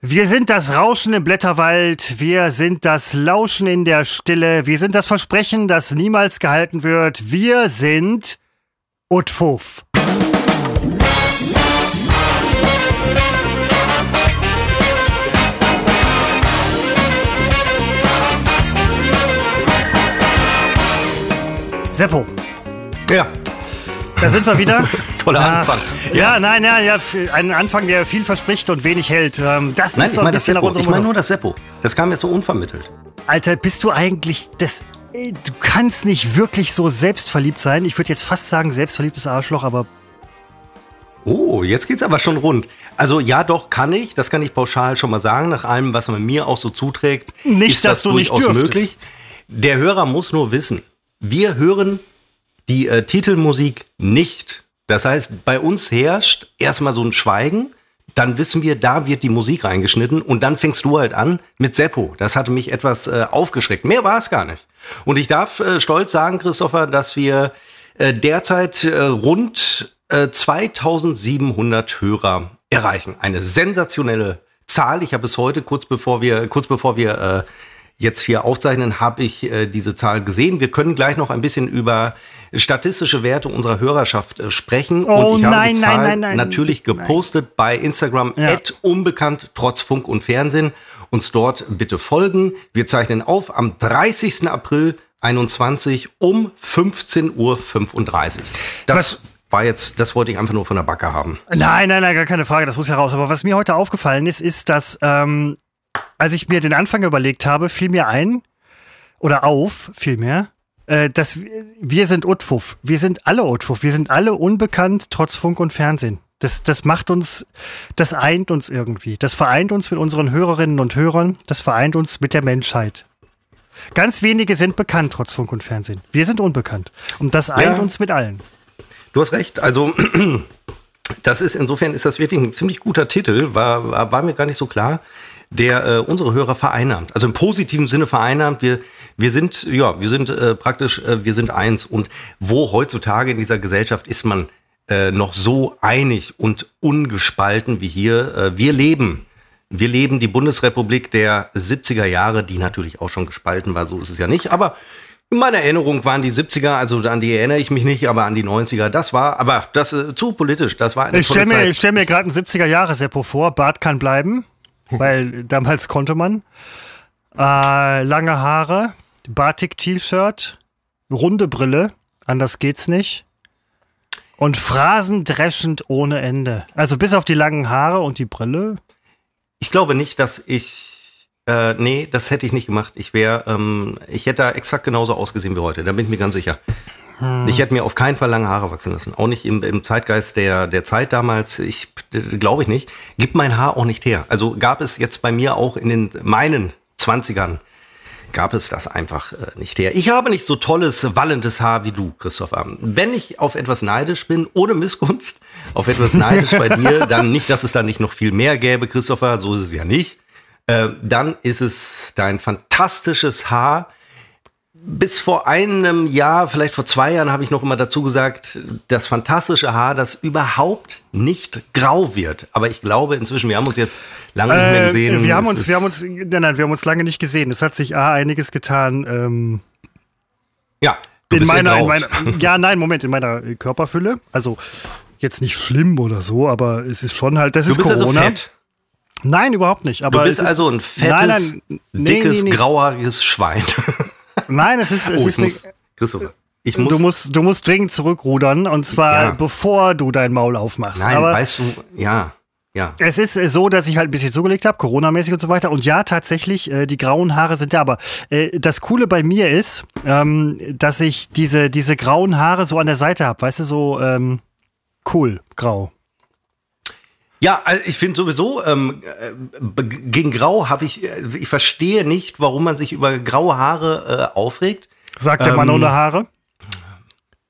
Wir sind das Rauschen im Blätterwald, wir sind das Lauschen in der Stille, wir sind das Versprechen, das niemals gehalten wird, wir sind Utfuff. Seppo. Ja. Da sind wir wieder. Toller Ja. Anfang. Ja, nein, ja, ja, ein Anfang, der viel verspricht und wenig hält. Ähm, Das Nein, ist so ein bisschen nach unserem Ich meine nur das Seppo. Das kam jetzt so unvermittelt. Alter, bist du eigentlich das. ey, Du kannst nicht wirklich so selbstverliebt sein. Ich würde jetzt fast sagen, selbstverliebtes Arschloch, aber Oh, jetzt geht's aber schon rund. Also ja, doch, kann ich. Das kann ich pauschal schon mal sagen. Nach allem, was man mir auch so zuträgt, Nicht, ist dass das du nicht durchaus möglich. Der Hörer muss nur wissen, wir hören die äh, Titelmusik nicht. Das heißt, bei uns herrscht erstmal so ein Schweigen. Dann wissen wir, da wird die Musik reingeschnitten und dann fängst du halt an mit Seppo. Das hatte mich etwas äh, aufgeschreckt. Mehr war es gar nicht. Und ich darf äh, stolz sagen, Christopher, dass wir äh, derzeit äh, rund äh, 2700 Hörer erreichen. Eine sensationelle Zahl. Ich habe bis heute, kurz bevor wir, kurz bevor wir äh, jetzt hier aufzeichnen, habe ich äh, diese Zahl gesehen. Wir können gleich noch ein bisschen über statistische Werte unserer Hörerschaft äh, sprechen. Oh, und ich habe nein, die nein, Zahl nein, nein. natürlich gepostet bei Instagram Ja. at unbekannt trotz Funk und Fernsehen. Uns dort bitte folgen. Wir zeichnen auf am 30. April 21 um 15.35 Uhr. Das Was- war jetzt, das wollte ich einfach nur von der Backe haben. Nein, nein, nein, gar keine Frage, das muss ja raus. Aber was mir heute aufgefallen ist, ist, dass ähm, als ich mir den Anfang überlegt habe, fiel mir ein, oder auf, vielmehr, äh, dass wir, wir sind Utfuff. Wir sind alle Utfuff. Wir sind alle unbekannt, trotz Funk und Fernsehen. Das, das macht uns, das eint uns irgendwie. Das vereint uns mit unseren Hörerinnen und Hörern. Das vereint uns mit der Menschheit. Ganz wenige sind bekannt, trotz Funk und Fernsehen. Wir sind unbekannt. Und das eint Ja. uns mit allen. Du hast recht. Also, das ist insofern ist das wirklich ein ziemlich guter Titel. War, war, war mir gar nicht so klar, der äh, unsere Hörer vereinnahmt. Also im positiven Sinne vereinnahmt. Wir, wir sind, ja, wir sind äh, praktisch, äh, wir sind eins. Und wo heutzutage in dieser Gesellschaft ist man äh, noch so einig und ungespalten wie hier? Äh, wir leben. Wir leben die Bundesrepublik der 70er Jahre, die natürlich auch schon gespalten war, so ist es ja nicht. Aber in meiner Erinnerung waren die 70er, also an die erinnere ich mich nicht, aber an die 90er, das war, aber das äh, zu politisch, das war eine Ich stelle mir, ich stell mir gerade ein 70er-Jahre-Seppo vor. Bart kann bleiben, weil damals konnte man. Äh, lange Haare, Batik-T-Shirt, runde Brille, anders geht's nicht. Und phrasendreschend ohne Ende. Also bis auf die langen Haare und die Brille. Ich glaube nicht, dass ich, äh, nee, das hätte ich nicht gemacht. Ich wäre, ähm, ich hätte da exakt genauso ausgesehen wie heute, da bin ich mir ganz sicher. Hm. Ich hätte mir auf keinen Fall lange Haare wachsen lassen. Auch nicht im, im Zeitgeist der, der Zeit damals. Ich glaube ich nicht. Gibt mein Haar auch nicht her. Also gab es jetzt bei mir auch in den meinen 20ern gab es das einfach äh, nicht her. Ich habe nicht so tolles, wallendes Haar wie du, Christopher. Wenn ich auf etwas neidisch bin, ohne Missgunst, auf etwas neidisch bei dir, dann nicht, dass es da nicht noch viel mehr gäbe, Christopher, so ist es ja nicht. Äh, dann ist es dein fantastisches Haar. Bis vor einem Jahr, vielleicht vor zwei Jahren, habe ich noch immer dazu gesagt, das fantastische Haar, das überhaupt nicht grau wird. Aber ich glaube inzwischen, wir haben uns jetzt lange nicht mehr Äh, gesehen. wir haben Es uns, wir haben uns, nein, nein, wir haben uns lange nicht gesehen. Es hat sich A, einiges getan. Ähm, ja, du in bist meiner, ja in meiner, ja, nein, Moment, in meiner äh, Körperfülle. Also jetzt nicht schlimm oder so, aber es ist schon halt, das Du ist bist also Corona. fett. Nein, überhaupt nicht. Du Aber bist es ist, also ein fettes, Nein, nein, nee, dickes, nee, nee. grauhaariges Schwein. Nein, es ist, es oh, ist ich muss, nicht, Christopher, ich muss, du musst, du musst dringend zurückrudern und zwar Ja. bevor du dein Maul aufmachst. nein, aber weißt du, ja, ja. es ist so, dass ich halt ein bisschen zugelegt habe, Corona-mäßig und so weiter. Und ja, tatsächlich, äh, die grauen Haare sind da. Aber äh, das Coole bei mir ist, ähm, dass ich diese, diese grauen Haare so an der Seite habe. Weißt du, so ähm, cool, grau. Ja, also ich finde sowieso, ähm, äh, gegen Grau habe ich, äh, ich verstehe nicht, warum man sich über graue Haare äh, aufregt. Sagt der Mann Ähm, ohne Haare.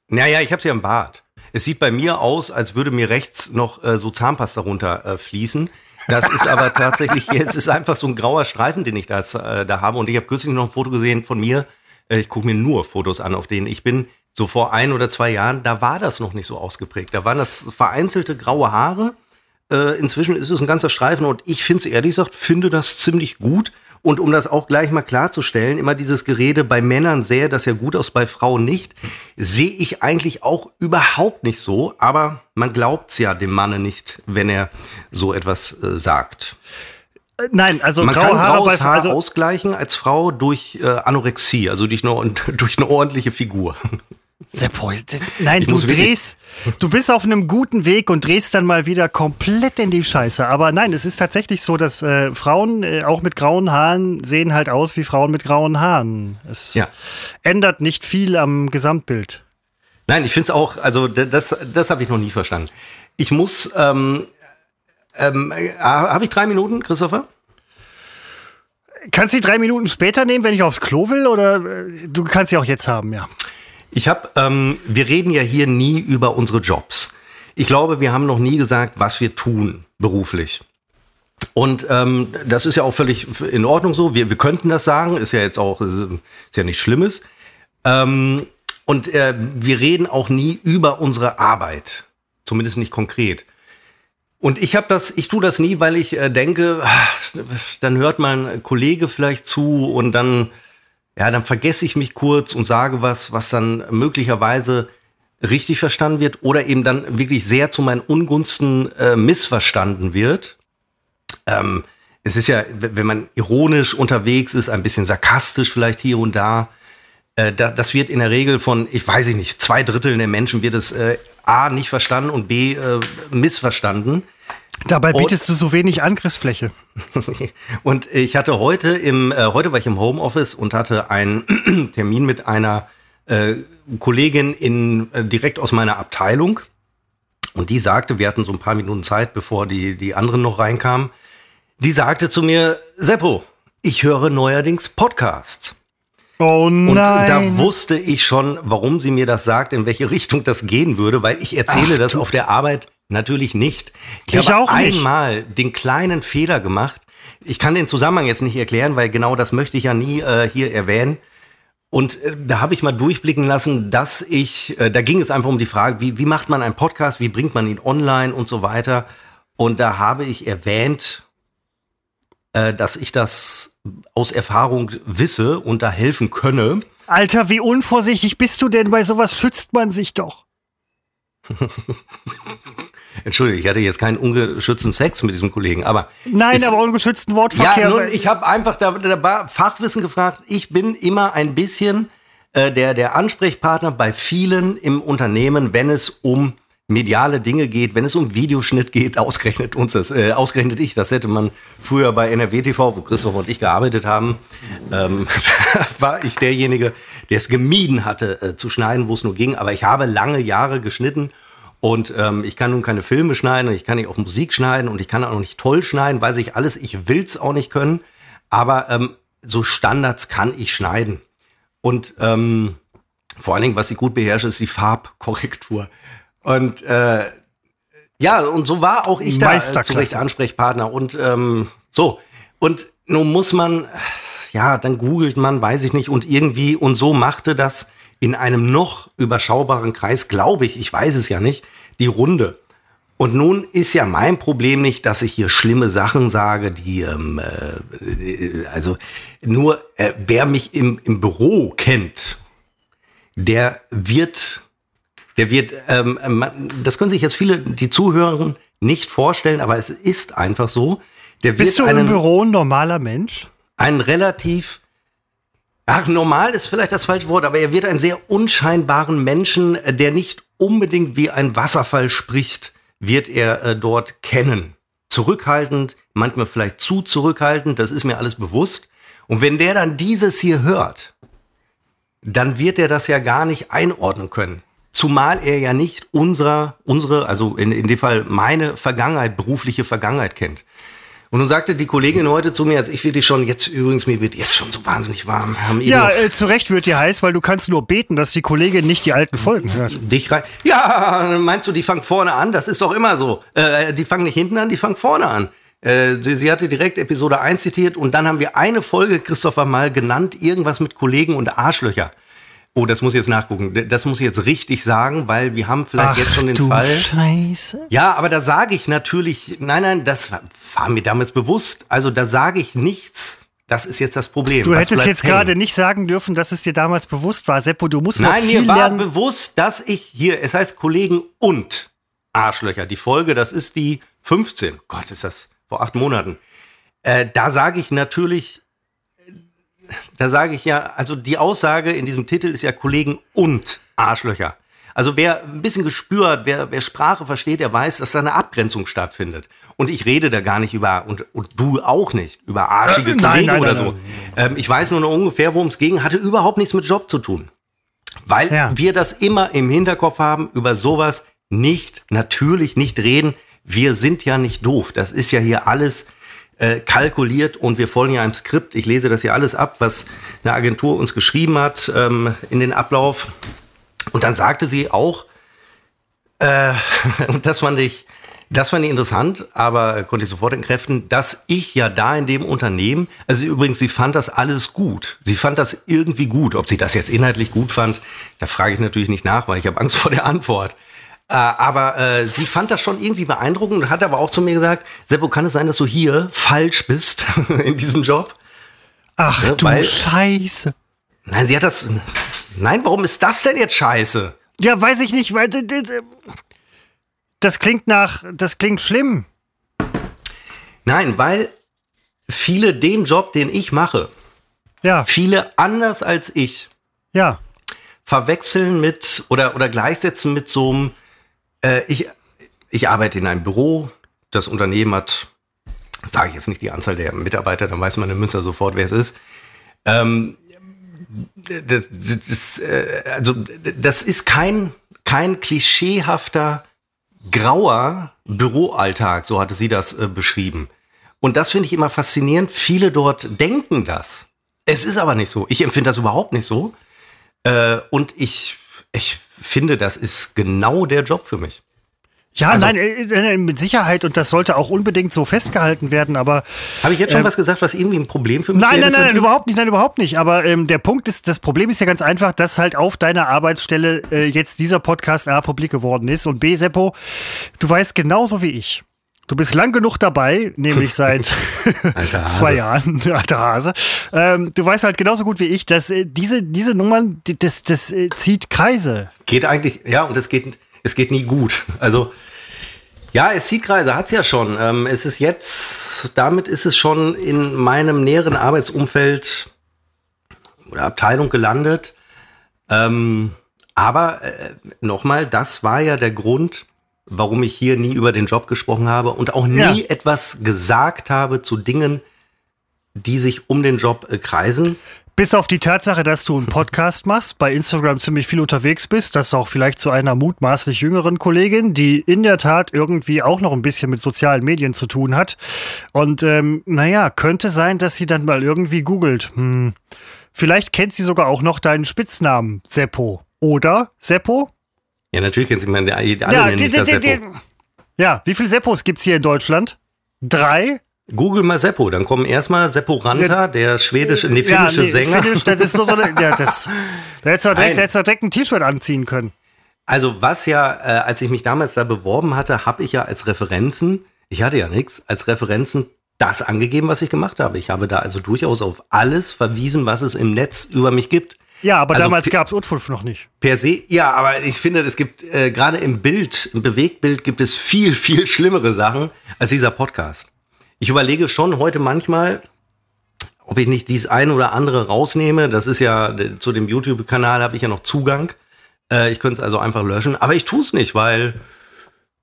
Naja, ich habe sie am Bart. Es sieht bei mir aus, als würde mir rechts noch äh, so Zahnpasta runter äh, fließen. Das ist aber tatsächlich, es ist einfach so ein grauer Streifen, den ich da, äh, da habe. Und ich habe kürzlich noch ein Foto gesehen von mir. Ich gucke mir nur Fotos an, auf denen ich bin. So vor ein oder zwei Jahren, da war das noch nicht so ausgeprägt. Da waren das vereinzelte graue Haare. Äh, inzwischen ist es ein ganzer Streifen und ich finde es ehrlich gesagt, finde das ziemlich gut. Und um das auch gleich mal klarzustellen, immer dieses Gerede bei Männern sähe das ja gut aus, bei Frauen nicht, sehe ich eigentlich auch überhaupt nicht so. Aber man glaubt's ja dem Manne nicht, wenn er so etwas äh, sagt. Äh, Nein, also Man graue kann Haare graues bei Haar also, ausgleichen als Frau durch äh, Anorexie, also durch eine, durch eine ordentliche Figur. Seppo, das- nein, Ich du drehst, du bist auf einem guten Weg und drehst dann mal wieder komplett in die Scheiße. Aber nein, es ist tatsächlich so, dass äh, Frauen äh, auch mit grauen Haaren sehen halt aus wie Frauen mit grauen Haaren. Es Ja. ändert nicht viel am Gesamtbild. Nein, ich finde es auch, also das, das habe ich noch nie verstanden. Ich muss, ähm, ähm, äh, habe ich drei Minuten, Christopher? Kannst du die drei Minuten später nehmen, wenn ich aufs Klo will? Oder äh, du kannst sie auch jetzt haben, ja. Ich habe, ähm, wir reden ja hier nie über unsere Jobs. Ich glaube, wir haben noch nie gesagt, was wir tun beruflich. Und ähm, das ist ja auch völlig in Ordnung so. Wir, wir könnten das sagen, ist ja jetzt auch, äh, ist ja nichts Schlimmes. Ähm, und äh, wir reden auch nie über unsere Arbeit, zumindest nicht konkret. Und ich habe das, ich tue das nie, weil ich äh, denke, ah, dann hört mein Kollege vielleicht zu und dann ja, dann vergesse ich mich kurz und sage was, was dann möglicherweise richtig verstanden wird oder eben dann wirklich sehr zu meinen Ungunsten äh, missverstanden wird. Ähm, es ist ja, wenn man ironisch unterwegs ist, ein bisschen sarkastisch vielleicht hier und da, äh, da das wird in der Regel von, ich weiß ich nicht, zwei Drittel der Menschen wird es äh, A nicht verstanden und B äh, missverstanden. Dabei Und- bietest du so wenig Angriffsfläche. Und ich hatte heute im, äh, heute war ich im Homeoffice und hatte einen Termin mit einer äh, Kollegin in, äh, direkt aus meiner Abteilung. Und die sagte, wir hatten so ein paar Minuten Zeit, bevor die, die anderen noch reinkamen. Die sagte zu mir, Seppo, ich höre neuerdings Podcasts. Oh Und nein. da wusste ich schon, warum sie mir das sagt, in welche Richtung das gehen würde, weil ich erzähle Ach, das auf der Arbeit natürlich nicht. Ich, Ich habe auch nicht. einmal den kleinen Fehler gemacht. Ich kann den Zusammenhang jetzt nicht erklären, weil genau das möchte ich ja nie äh, hier erwähnen. Und äh, da habe ich mal durchblicken lassen, dass ich, äh, da ging es einfach um die Frage, wie, wie macht man einen Podcast, wie bringt man ihn online und so weiter. Und da habe ich erwähnt, äh, dass ich das aus Erfahrung wisse und da helfen könne. Alter, wie unvorsichtig bist du denn? Bei sowas schützt man sich doch. Entschuldige, ich hatte jetzt keinen ungeschützten Sex mit diesem Kollegen, aber Nein, Ist- aber ungeschützten Wortverkehr. ja, nun, ich habe einfach da, da war Fachwissen gefragt. Ich bin immer ein bisschen äh, der der Ansprechpartner bei vielen im Unternehmen, wenn es um mediale Dinge geht, wenn es um Videoschnitt geht, ausgerechnet uns das, äh, ausgerechnet ich, das hätte man früher bei NRW TV, wo Christoph und ich gearbeitet haben, ähm, war ich derjenige, der es gemieden hatte äh, zu schneiden, wo es nur ging. Aber ich habe lange Jahre geschnitten und ähm, ich kann nun keine Filme schneiden und ich kann nicht auch Musik schneiden und ich kann auch nicht toll schneiden, weiß ich alles. Ich will's auch nicht können, aber ähm, so Standards kann ich schneiden. Und ähm, vor allen Dingen, was ich gut beherrsche, ist die Farbkorrektur. Und äh, ja, und so war auch ich da äh, zurecht Ansprechpartner. Und ähm, so. Und nun muss man, ja, dann googelt man, weiß ich nicht, und irgendwie, und so machte das in einem noch überschaubaren Kreis, glaube ich, ich weiß es ja nicht, die Runde. Und nun ist ja mein Problem nicht, dass ich hier schlimme Sachen sage, die, ähm, äh, also nur äh, wer mich im, im Büro kennt, der wird, der wird, ähm, man, das können sich jetzt viele, die zuhören, nicht vorstellen, aber es ist einfach so. Der Bist du wird im einen, Büro ein normaler Mensch? einen relativ, ach, normal ist vielleicht das falsche Wort, aber er wird einen sehr unscheinbaren Menschen, äh, der nicht unbedingt wie ein Wasserfall spricht, wird er äh, dort kennen. Zurückhaltend, manchmal vielleicht zu zurückhaltend, das ist mir alles bewusst. Und wenn der dann dieses hier hört, dann wird er das ja gar nicht einordnen können. Zumal er ja nicht unserer, unsere, also in, in dem Fall meine Vergangenheit, berufliche Vergangenheit kennt. Und nun sagte die Kollegin heute zu mir, als ich wirklich schon, jetzt übrigens, mir wird jetzt schon so wahnsinnig warm. Ja, äh, zu Recht wird dir heiß, weil du kannst nur beten, dass die Kollegin nicht die alten Folgen hört. dich rein. Ja, meinst du, die fangen vorne an? Das ist doch immer so. Äh, die fangen nicht hinten an, die fangen vorne an. Äh, sie, sie hatte direkt Episode 1 zitiert und dann haben wir eine Folge, Christopher, mal genannt, irgendwas mit Kollegen und Arschlöcher. Oh, das muss ich jetzt nachgucken. Das muss ich jetzt richtig sagen, weil wir haben vielleicht Ach, jetzt schon den du Fall. Scheiße. Ja, aber da sage ich natürlich, nein, nein, das war, war mir damals bewusst. Also da sage ich nichts. Das ist jetzt das Problem. Du Was hättest jetzt hängen? gerade nicht sagen dürfen, dass es dir damals bewusst war. Seppo, du musst Nein, noch viel mir war lernen. bewusst, dass ich hier, es heißt Kollegen und Arschlöcher. Die Folge, das ist die 15. Gott, ist das vor acht Monaten. Äh, da sage ich natürlich, da sage ich ja, also die Aussage in diesem Titel ist ja Kollegen und Arschlöcher. Also wer ein bisschen gespürt, wer, wer Sprache versteht, der weiß, dass da eine Abgrenzung stattfindet. Und ich rede da gar nicht über, und, und du auch nicht, über arschige Äh, nein, Kollegen nein, oder nein, so. Ähm, ich weiß nur noch ungefähr, worum es ging, hatte überhaupt nichts mit Job zu tun. Weil Ja. wir das immer im Hinterkopf haben, über sowas nicht, natürlich nicht reden. Wir sind ja nicht doof. Das ist ja hier alles äh, kalkuliert und wir folgen ja einem Skript. Ich lese das hier alles ab, was eine Agentur uns geschrieben hat ähm, in den Ablauf. Und dann sagte sie auch, äh, das fand ich, das fand ich interessant, aber konnte ich sofort entkräften, dass ich ja da in dem Unternehmen, also übrigens, sie fand das alles gut. Sie fand das irgendwie gut. Ob sie das jetzt inhaltlich gut fand, da frage ich natürlich nicht nach, weil ich habe Angst vor der Antwort. Äh, aber äh, sie fand das schon irgendwie beeindruckend und hat aber auch zu mir gesagt, Seppo, kann es sein, dass du hier falsch bist in diesem Job? Ach Ja, du weil- Scheiße. Nein, sie hat das. Nein, warum ist das denn jetzt scheiße? Ja, weiß ich nicht, weil das klingt nach, das klingt schlimm. Nein, weil viele den Job, den ich mache, Ja, viele anders als ich, ja. verwechseln mit oder, oder gleichsetzen mit so einem, äh, ich, ich arbeite in einem Büro, das Unternehmen hat, sage ich jetzt nicht die Anzahl der Mitarbeiter, dann weiß man in Münster sofort, wer es ist. Ähm, das, das, äh, also, das ist kein, kein klischeehafter, grauer Büroalltag, so hatte sie das äh, beschrieben. Und das finde ich immer faszinierend. Viele dort denken das. Es ist aber nicht so. Ich empfinde das überhaupt nicht so. Äh, und ich, ich finde, das ist genau der Job für mich. Ja, Also- nein, äh, äh, mit Sicherheit und das sollte auch unbedingt so festgehalten werden, aber Habe ich jetzt schon Ähm, was gesagt, was irgendwie ein Problem für mich Nein, nein, nein, nein, könnte? überhaupt nicht, nein, überhaupt nicht. Aber ähm, der Punkt ist, das Problem ist ja ganz einfach, dass halt auf deiner Arbeitsstelle äh, jetzt dieser Podcast A publik geworden ist. Und B, Seppo, du weißt genauso wie ich. Du bist lang genug dabei, nämlich seit zwei Jahren, alter Hase. Ähm, du weißt halt genauso gut wie ich, dass äh, diese, diese Nummern, die, das, das äh, zieht Kreise. Geht eigentlich, ja, und es geht, es geht nie gut. Also, ja, es zieht Kreise, hat's ja schon. Ähm, es ist jetzt, damit ist es schon in meinem näheren Arbeitsumfeld oder Abteilung gelandet. Ähm, aber äh, nochmal, das war ja der Grund, warum ich hier nie über den Job gesprochen habe und auch nie Ja. etwas gesagt habe zu Dingen, die sich um den Job äh, kreisen. Bis auf die Tatsache, dass du einen Podcast machst, bei Instagram ziemlich viel unterwegs bist, das auch vielleicht zu einer mutmaßlich jüngeren Kollegin, die in der Tat irgendwie auch noch ein bisschen mit sozialen Medien zu tun hat. Und ähm, naja, könnte sein, dass sie dann mal irgendwie googelt. Hm. Vielleicht kennt sie sogar auch noch deinen Spitznamen, Seppo. Oder, Seppo? Ja, natürlich kennen Sie meine, alle ja, nennen die, die, Seppo. die, ja, wie viele Seppos gibt's hier in Deutschland? Drei? Google mal Seppo, dann kommen erstmal Seppo Ranta, der schwedische, nee, finnische nee, Sänger. Finnisch, das ist nur so eine, ja, das, da hättest du direkt, hättest du direkt ein T-Shirt anziehen können. Also was ja, äh, als ich mich damals da beworben hatte, habe ich ja als Referenzen, ich hatte ja nichts, als Referenzen das angegeben, was ich gemacht habe. Ich habe da also durchaus auf alles verwiesen, was es im Netz über mich gibt. Ja, aber Also damals Pi- gab's Unfulf noch nicht. Per se, ja, aber ich finde, es gibt äh, gerade im Bild, im Bewegtbild gibt es viel, viel schlimmere Sachen als dieser Podcast. Ich überlege schon heute manchmal, ob ich nicht dies ein oder andere rausnehme. Das ist ja, zu dem YouTube-Kanal habe ich ja noch Zugang. Äh, ich könnte es also einfach löschen, aber ich tue es nicht, weil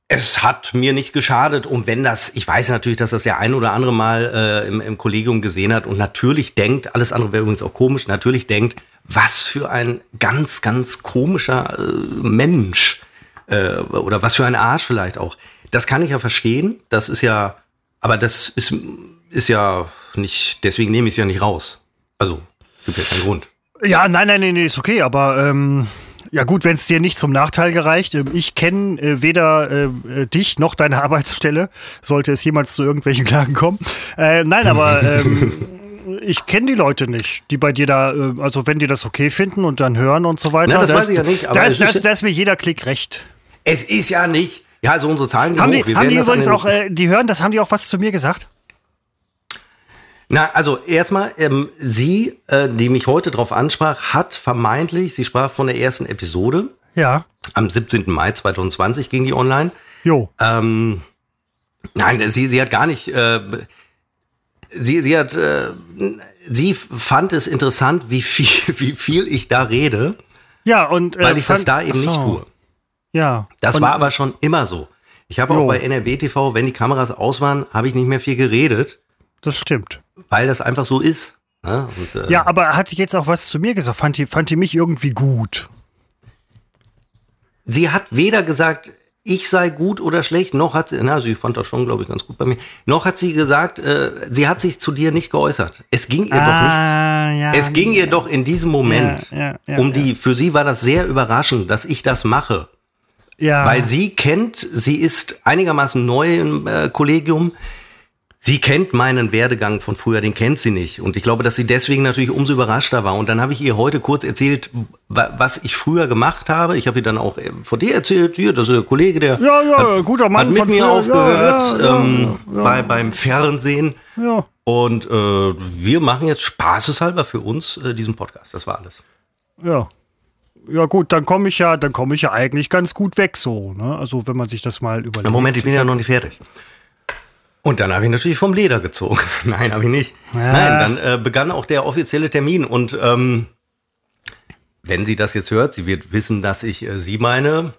es hat mir nicht geschadet. Und wenn das, ich weiß natürlich, dass das der ein oder andere mal äh, im, im Kollegium gesehen hat und natürlich denkt, alles andere wäre übrigens auch komisch, natürlich denkt, was für ein ganz, ganz komischer äh, Mensch äh, oder was für ein Arsch vielleicht auch. Das kann ich ja verstehen. Das ist ja, aber das ist, ist ja nicht, deswegen nehme ich es ja nicht raus. Also, gibt ja keinen Grund. Ja, nein, nein, nein, nee, ist okay, aber ähm, ja gut, wenn es dir nicht zum Nachteil gereicht. Ähm, ich kenne äh, weder äh, äh, dich noch deine Arbeitsstelle, sollte es jemals zu irgendwelchen Klagen kommen. Äh, nein, aber ähm, ich kenne die Leute nicht, die bei dir da, äh, also wenn die das okay finden und dann hören und so weiter. Na, das da weiß ich ja nicht, aber Da ist, da ist- ist, da ist mir jeder Klick recht. Es ist ja nicht. Ja, also unsere Zahlen gehen Haben hoch. die, haben die das übrigens auch, äh, die hören, das haben die auch was zu mir gesagt? Na, also erstmal, ähm, sie, äh, die mich heute drauf ansprach, hat vermeintlich, sie sprach von der ersten Episode. Ja. Am 17. Mai 2020 ging die online. Jo. Ähm, nein, sie, sie hat gar nicht. Äh, sie, sie hat. Äh, sie fand es interessant, wie viel, wie viel ich da rede, Ja, und. äh, weil ich das fand- da eben Ach nicht tue. Ja. Das und, war aber schon immer so. Ich habe auch bei NRW TV, wenn die Kameras aus waren, habe ich nicht mehr viel geredet, Das stimmt. weil das einfach so ist. Ne? Und, äh, Ja, aber hat jetzt auch was zu mir gesagt? Fand die, fand die mich irgendwie gut? Sie hat weder gesagt, ich sei gut oder schlecht, noch hat sie, na, sie fand das schon, glaube ich, ganz gut bei mir, noch hat sie gesagt, äh, sie hat sich zu dir nicht geäußert. Es ging ihr doch nicht. Ah, ja. Es ging ihr doch in diesem Moment Ja, ja, ja, um die, für sie war das sehr überraschend, dass ich das mache. ja. Weil sie kennt, sie ist einigermaßen neu im äh, Kollegium. Sie kennt meinen Werdegang von früher, den kennt sie nicht. Und ich glaube, dass sie deswegen natürlich umso überraschter war. Und dann habe ich ihr heute kurz erzählt, wa- was ich früher gemacht habe. Ich habe ihr dann auch äh, von dir erzählt, hier, das ist der Kollege, der Ja, ja, hat, guter Mann hat mit von mir früher. aufgehört Ja, ähm, Bei, beim Fernsehen. ja. Und äh, wir machen jetzt spaßeshalber für uns äh, diesen Podcast. Das war alles. Ja. Ja gut, dann komme ich ja, dann komme ich ja eigentlich ganz gut weg so, ne? Also wenn man sich das mal überlegt. Na, Moment, ich bin ja noch nicht fertig. Und dann habe ich natürlich vom Leder gezogen. Nein, habe ich nicht. Ja. Nein, dann äh, begann auch der offizielle Termin. Und ähm, wenn sie das jetzt hört, sie wird wissen, dass ich äh, sie meine.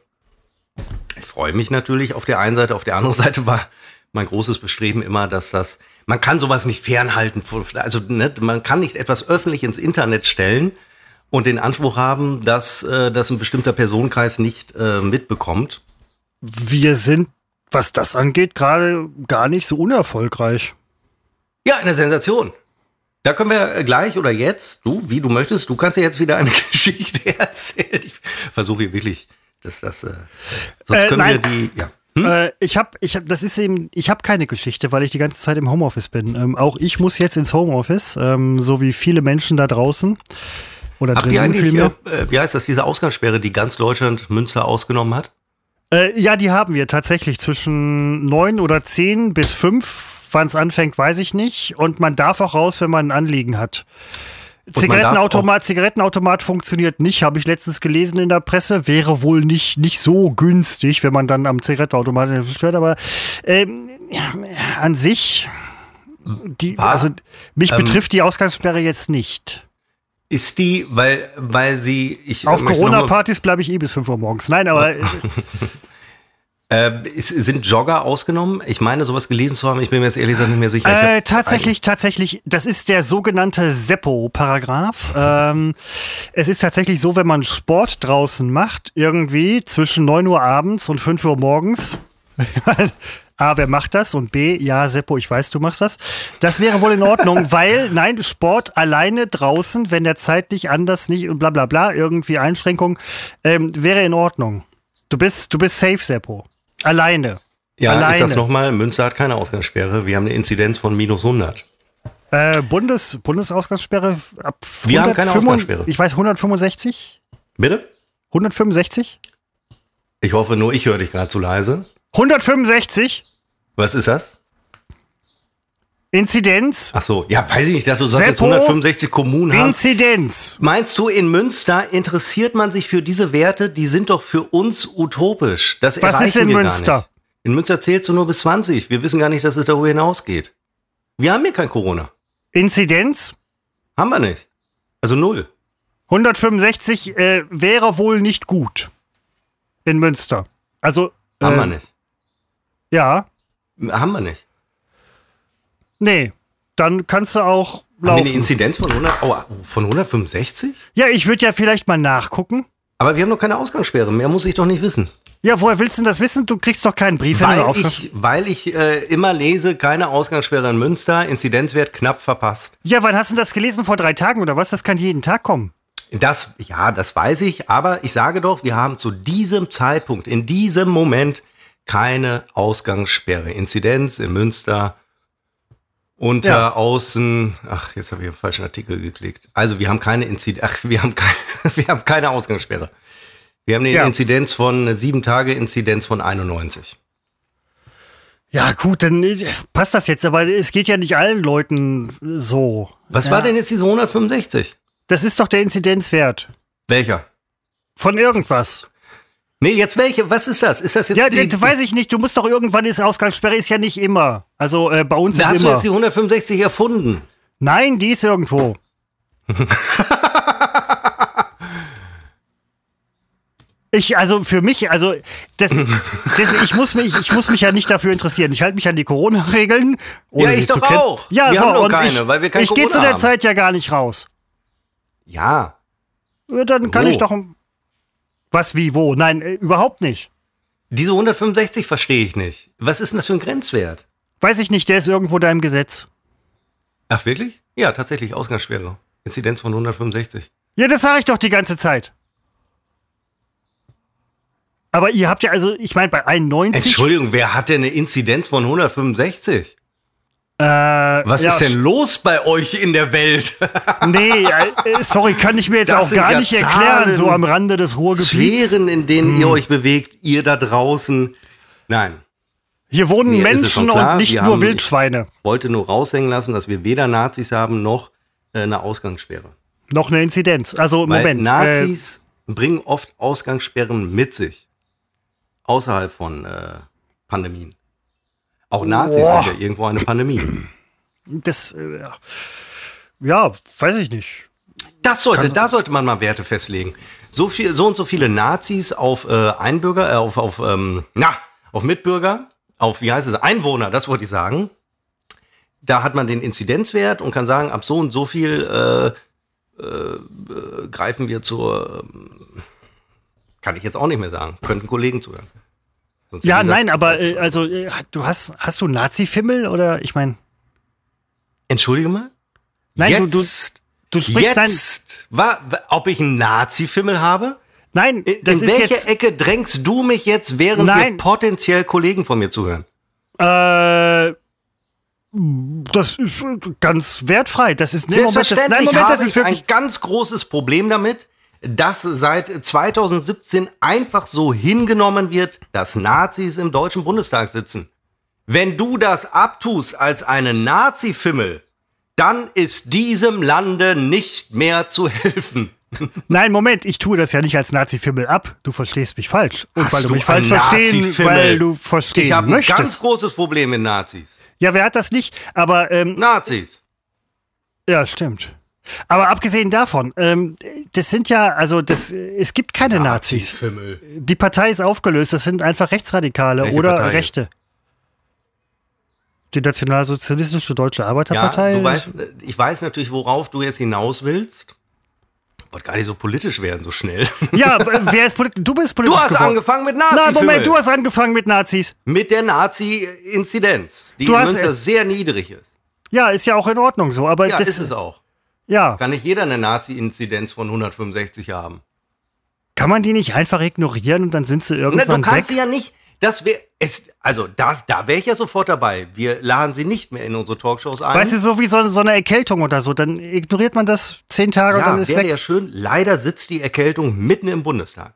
Ich freue mich natürlich auf der einen Seite. Auf der anderen Seite war mein großes Bestreben immer, dass das, man kann sowas nicht fernhalten. Also ne, man kann nicht etwas öffentlich ins Internet stellen und den Anspruch haben, dass äh, das ein bestimmter Personenkreis nicht äh, mitbekommt. Wir sind, was das angeht, gerade gar nicht so unerfolgreich. Ja, eine Sensation. Da können wir äh, gleich oder jetzt, du, wie du möchtest, du kannst ja jetzt wieder eine Geschichte erzählen. Ich versuche hier wirklich, dass das, äh, sonst Äh, können nein. wir die, ja. Äh, ich habe, ich hab, das ist eben, ich habe keine Geschichte, weil ich die ganze Zeit im Homeoffice bin. Ähm, auch ich muss jetzt ins Homeoffice, ähm, so wie viele Menschen da draußen. Oder Habt ihr drinnen eigentlich, vielmehr. äh, wie heißt das, diese Ausgangssperre, die ganz Deutschland Münster ausgenommen hat? Äh, ja, die haben wir tatsächlich zwischen neun oder zehn bis fünf. Wann es anfängt, weiß ich nicht. Und man darf auch raus, wenn man ein Anliegen hat. Zigarettenautomat, Zigarettenautomat funktioniert nicht, habe ich letztens gelesen in der Presse. Wäre wohl nicht, nicht so günstig, wenn man dann am Zigarettenautomat stört. Aber ähm, an sich, die, War- also mich ähm, betrifft die Ausgangssperre jetzt nicht. Ist die, weil, weil sie, ich Auf Corona-Partys bleibe ich eh bis 5 Uhr morgens. Nein, aber äh, ist, sind Jogger ausgenommen? Ich meine, sowas gelesen zu haben, ich bin mir jetzt ehrlich gesagt nicht mehr sicher. Ich Äh, tatsächlich, tatsächlich, das ist der sogenannte Seppo-Paragraph. Ähm, es ist tatsächlich so, wenn man Sport draußen macht, irgendwie zwischen 9 Uhr abends und 5 Uhr morgens. A, wer macht das? Und B, ja, Seppo, ich weiß, du machst das. Das wäre wohl in Ordnung, weil, nein, Sport alleine draußen, wenn der zeitlich anders nicht und bla bla bla, irgendwie Einschränkung, ähm, wäre in Ordnung. Du bist, du bist safe, Seppo. Alleine. ja, alleine. ich sag's nochmal, Münster hat keine Ausgangssperre. Wir haben eine Inzidenz von minus 100. Äh, Bundes, Bundesausgangssperre ab Wir haben keine 165 Ausgangssperre. Ich weiß, 165? Bitte? 165? Ich hoffe nur, ich höre dich gerade zu leise. 165? Was ist das? Inzidenz? Ach so, ja, weiß ich nicht, dass du sagst, jetzt Seppo? 165 Kommunen haben. Inzidenz. Meinst du, in Münster interessiert man sich für diese Werte? Die sind doch für uns utopisch. Das Was ist in Münster? In Münster zählst du nur bis 20. Wir wissen gar nicht, dass es darüber hinausgeht. Wir haben hier kein Corona. Inzidenz? Haben wir nicht. Also null. 165 äh, wäre wohl nicht gut. In Münster. Also. Haben äh, wir nicht. Ja. Haben wir nicht. Nee. Dann kannst du auch Haben wir eine laufen. Inzidenz von, 100, oh, von 165? Ja, ich würde ja vielleicht mal nachgucken. Aber wir haben doch keine Ausgangssperre. Mehr muss ich doch nicht wissen. Ja, woher willst du denn das wissen? Du kriegst doch keinen Brief, Weil eine Ausgangs- ich, weil ich äh, immer lese, keine Ausgangssperre in Münster, Inzidenzwert knapp verpasst. Ja, wann hast du das gelesen? Vor drei Tagen oder was? Das kann jeden Tag kommen. Das, ja, das weiß ich, aber ich sage doch, wir haben zu diesem Zeitpunkt, in diesem Moment keine Ausgangssperre. Inzidenz in Münster Unter Ja. außen, ach, jetzt habe ich auf den falschen Artikel geklickt. Also wir haben keine Inzidenz, ach, wir haben keine, wir haben keine Ausgangssperre. Wir haben eine Ja. Inzidenz von, sieben Tage Inzidenz von 91. Ja, gut, dann äh, passt das jetzt, aber es geht ja nicht allen Leuten so. Was ja. war denn jetzt diese 165? Das ist doch der Inzidenzwert Welcher? von irgendwas. Nee, jetzt welche? Was ist das? Ist das jetzt Ja, die, das weiß ich nicht. Du musst doch irgendwann ist Ausgangssperre ist ja nicht immer. Also äh, bei uns Da ist hast du immer. jetzt die 165 erfunden. Nein, die ist irgendwo. Ich, also für mich, also das, das, ich, muss mich, ich muss mich ja nicht dafür interessieren. Ich halte mich an die Corona-Regeln. Ja, ich doch auch. Ja, Wir so, haben doch keine, ich, weil wir kein Ich gehe zu der haben. Zeit ja gar nicht raus. Ja. Dann kann Wo? ich doch. Was, wie, wo? Nein, äh, überhaupt nicht. Diese 165 verstehe ich nicht. Was ist denn das für ein Grenzwert? Weiß ich nicht, der ist irgendwo da im Gesetz. Ach, wirklich? Ja, tatsächlich, Ausgangssperre. Inzidenz von 165. Ja, das sage ich doch die ganze Zeit. Aber ihr habt ja, also, ich meine, bei 91. Entschuldigung, wer hat denn eine Inzidenz von 165? Äh, Was ja, ist denn los bei euch in der Welt? Nee, äh, sorry, kann ich mir jetzt Das auch gar ja nicht erklären, so am Rande des Ruhrgebiets. Sphären, in denen Hm. ihr euch bewegt, ihr da draußen. Nein, Hier wohnen Mir Menschen klar, und nicht nur haben- Wildschweine. wollte nur raushängen lassen, dass wir weder Nazis haben noch äh, eine Ausgangssperre. Noch eine Inzidenz. Also, Weil Moment. Äh, Nazis bringen oft Ausgangssperren mit sich. Außerhalb von äh, Pandemien. Auch Nazis Boah. sind ja irgendwo eine Pandemie. das, äh, ja, weiß ich nicht. Das sollte, da sollte man mal Werte festlegen. So viel, so und so viele Nazis auf äh, Einbürger, äh, auf, auf, ähm, na, auf Mitbürger, auf, wie heißt es, Einwohner, das wollte ich sagen. Da hat man den Inzidenzwert und kann sagen, ab so und so viel äh, äh, äh, greifen wir zur, ähm, kann ich jetzt auch nicht mehr sagen, könnten Kollegen zuhören. Sonst Ja, nein, aber äh, also, äh, du hast, hast du Nazi-Fimmel oder, ich meine, Entschuldige mal? Nein, du- du- jetzt, du sprichst, jetzt, wa, wa, ob ich einen Nazi-Fimmel habe? nein, In, das in ist welche jetzt, Ecke drängst du mich jetzt, während Nein. wir potenziell Kollegen von mir zuhören? äh, das ist ganz wertfrei. Das ist, nee, Moment, das, nein, Moment, das ist ich wirklich, ein ganz großes Problem damit, dass seit 2017 einfach so hingenommen wird, dass Nazis im Deutschen Bundestag sitzen. Wenn du das abtust als einen Nazi-Fimmel, dann ist diesem Lande nicht mehr zu helfen. Nein, Moment, ich tue das ja nicht als Nazi-Fimmel ab. Du verstehst mich falsch. Und Hast weil du mich falsch verstehen, Nazi-Fimmel? weil du verstehen Ich habe ein ganz großes Problem mit Nazis. ja, wer hat das nicht? Aber ähm, Nazis. ja, stimmt. Aber abgesehen davon, ähm, das sind ja, also das, es gibt keine Nazis. Nazi-Fimmel. Die Partei ist aufgelöst. Das sind einfach Rechtsradikale Welche oder Partei? Rechte. Die Nationalsozialistische Deutsche Ja, Arbeiterpartei. du weißt, ich weiß natürlich, worauf du jetzt hinaus willst. Ich wollte gar nicht so politisch werden, so schnell. ja, äh, wer ist politisch? Du bist Du politisch hast geworden. angefangen mit Na, Nazi. Moment, du hast angefangen mit Nazis. mit der Nazi-Inzidenz, die Du in hast- Münster sehr niedrig ist. Ja, ist ja auch in Ordnung so. Aber Ja, das ist es auch. Ja, Kann nicht jeder eine Nazi-Inzidenz von 165 haben. kann man die nicht einfach ignorieren und dann sind sie Na, irgendwann du kannst weg? sie ja nicht. Das wäre es. Also das, da wäre ich ja sofort dabei. Wir laden sie nicht mehr in unsere Talkshows ein. Weißt du, so wie so, so eine Erkältung oder so, dann ignoriert man das zehn Tage und ja, dann ist wäre weg. ja schön. Leider sitzt die Erkältung mitten im Bundestag.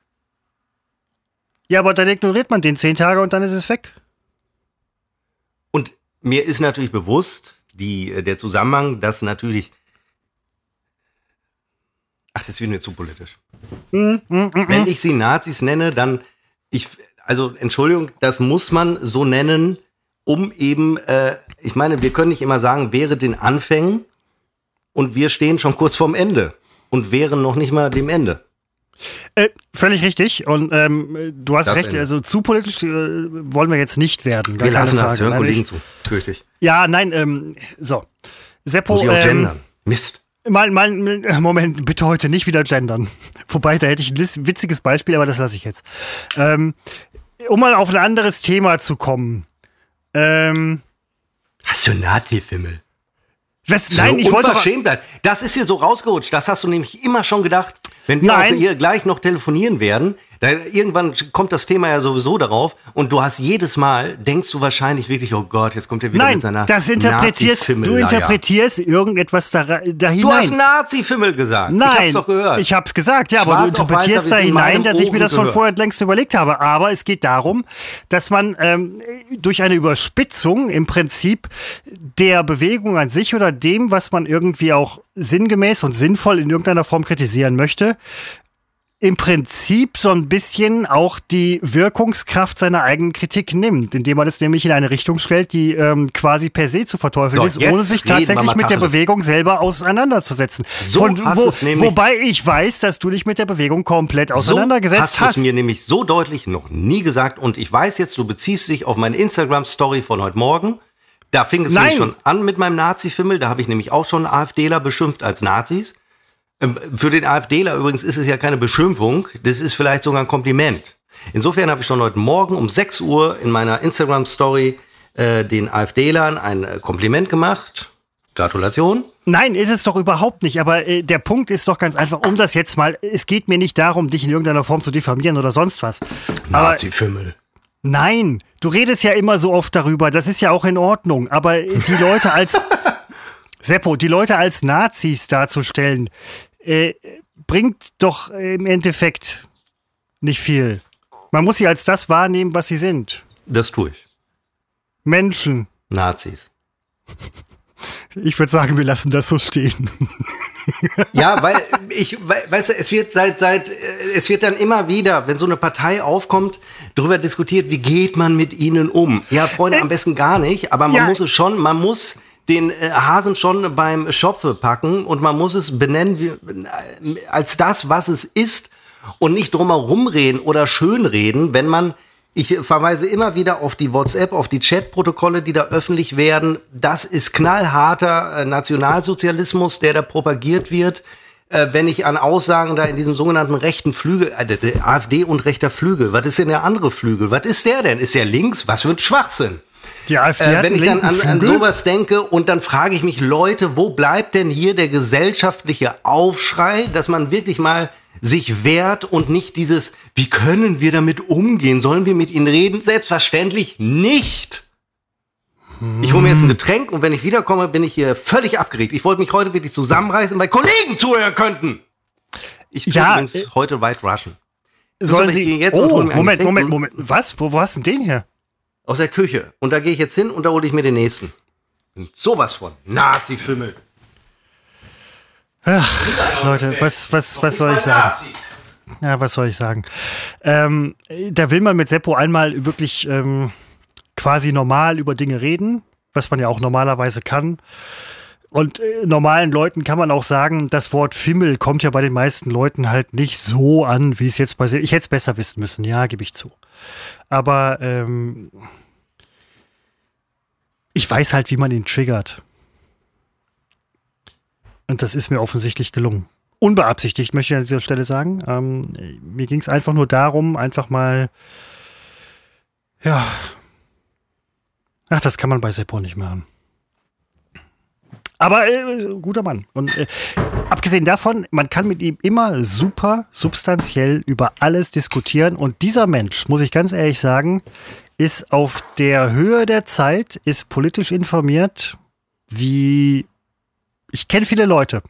Ja, aber dann ignoriert man den zehn Tage und dann ist es weg. Und mir ist natürlich bewusst, die, äh, der Zusammenhang, dass natürlich. Ach, das wird mir zu politisch. Hm, Wenn ich sie Nazis nenne, dann. Ich, also, Entschuldigung, das muss man so nennen, um eben. Äh, ich meine, wir können nicht immer sagen, wäre den Anfängen und wir stehen schon kurz vorm Ende und wären noch nicht mal dem Ende. Äh, völlig richtig. Und ähm, du hast Das recht, Ende. also zu politisch äh, wollen wir jetzt nicht werden. gar Wir lassen das, hören Kollegen zu. Fürchte ich. Ja, nein, ähm, so. Seppo, Muss ich auch ähm, gendern. Mist. Mal, mal, Moment, bitte heute nicht wieder gendern. Wobei, da hätte ich ein witziges Beispiel, aber das lasse ich jetzt. Ähm, um mal auf ein anderes Thema zu kommen. Ähm, Hast du Nazi-Fimmel? was, nein, ich wollte Unverschämtheit. Das ist hier so rausgerutscht. Das hast du nämlich immer schon gedacht. Wenn wir Nein. hier gleich noch telefonieren werden, Da, irgendwann kommt das Thema ja sowieso darauf und du hast jedes Mal, denkst du wahrscheinlich wirklich, oh Gott, jetzt kommt er wieder Nein, mit seiner das interpretierst, du interpretierst irgendetwas da, da hinein. Du hast Nazi-Fimmel gesagt. Nein, ich hab's doch gehört. Ich hab's gesagt, ja, aber Schwarz du auf weiß interpretierst da hinein, dass ich mir das schon gehört. vorher längst überlegt habe. Aber es geht darum, dass man ähm, durch eine Überspitzung im Prinzip der Bewegung an sich oder dem, was man irgendwie auch sinngemäß und sinnvoll in irgendeiner Form kritisieren möchte, im Prinzip so ein bisschen auch die Wirkungskraft seiner eigenen Kritik nimmt, indem man es nämlich in eine Richtung stellt, die ähm, quasi per se zu verteufeln So, ist, ohne sich tatsächlich mit der. Bewegung selber auseinanderzusetzen. So hast du's nämlich- wobei ich weiß, dass du dich mit der Bewegung komplett so auseinandergesetzt hast hast. du es mir nämlich so deutlich noch nie gesagt und ich weiß jetzt, du beziehst dich auf meine Instagram-Story von heute Morgen. Da fing es Nein. nämlich schon an mit meinem Nazi-Fimmel. Da habe ich nämlich auch schon AfDler beschimpft als Nazis. Ähm, Für den AfDler übrigens ist es ja keine Beschimpfung, das ist vielleicht sogar ein Kompliment. Insofern habe ich schon heute Morgen um 6 Uhr in meiner Instagram-Story äh, den AfDlern ein äh, Kompliment gemacht. Gratulation. Nein, ist es doch überhaupt nicht. Aber äh, der Punkt ist doch ganz einfach, um das jetzt mal, es geht mir nicht darum, dich in irgendeiner Form zu diffamieren oder sonst was. Nazi-Fimmel. Nein, du redest ja immer so oft darüber, das ist ja auch in Ordnung, aber die Leute als Seppo, die Leute als Nazis darzustellen, äh, bringt doch im Endeffekt nicht viel. Man muss sie als das wahrnehmen, was sie sind. Das tue ich. Menschen. Nazis. Ich würde sagen, wir lassen das so stehen. Ja, weil ich, weil, weißt du, es wird seit, seit, äh, es wird dann immer wieder, wenn so eine Partei aufkommt, darüber diskutiert, wie geht man mit ihnen um. Ja, Freunde, am besten gar nicht, aber man Ja. muss es schon, man muss den äh, Hasen schon beim Schopfe packen und man muss es benennen wie, als das, was es ist und nicht drumherum reden oder schönreden, wenn man ich verweise immer wieder auf die WhatsApp, auf die Chatprotokolle, die da öffentlich werden. Das ist knallharter äh, Nationalsozialismus, der da propagiert wird. Äh, wenn ich an Aussagen da in diesem sogenannten rechten Flügel, AfD und rechter Flügel, was ist denn der andere Flügel? Was ist der denn? Ist der links? Was für ein Schwachsinn. Die AfD Äh, wenn ich dann an, an sowas denke und dann frage ich mich, Leute, wo bleibt denn hier der gesellschaftliche Aufschrei, dass man wirklich mal sich wehrt und nicht dieses, wie können wir damit umgehen? Sollen wir mit ihnen reden? Selbstverständlich nicht. Ich hole mir jetzt ein Getränk und wenn ich wiederkomme, bin ich hier völlig abgeregt. Ich wollte mich heute wirklich zusammenreißen, weil Kollegen zuhören könnten. Ich tue Ja, übrigens äh, heute White Russian. Sollen sie. jetzt oh, Moment. Moment, Moment. Was? Wo, wo hast du denn den hier? Aus der Küche. Und da gehe ich jetzt hin und da hole ich mir den nächsten. Und sowas von. Nazi-Fimmel. Leute, was, was, was soll ich sagen? Ja, was soll ich sagen? Ähm, da will man mit Seppo einmal wirklich ähm, quasi normal über Dinge reden, was man ja auch normalerweise kann. Und äh, normalen Leuten kann man auch sagen, das Wort Fimmel kommt ja bei den meisten Leuten halt nicht so an, wie es jetzt bei. Ich hätte es besser wissen müssen, ja, gebe ich zu. Aber ähm, ich weiß halt, wie man ihn triggert. Und das ist mir offensichtlich gelungen. Unbeabsichtigt, möchte ich an dieser Stelle sagen. Ähm, mir ging es einfach nur darum, einfach mal. Ja. Ach, das kann man bei Seppo nicht machen. Aber äh, guter Mann. Und äh, abgesehen davon, man kann mit ihm immer super substanziell über alles diskutieren. Und dieser Mensch, muss ich ganz ehrlich sagen, ist auf der Höhe der Zeit, ist politisch informiert, wie ich kenne viele Leute.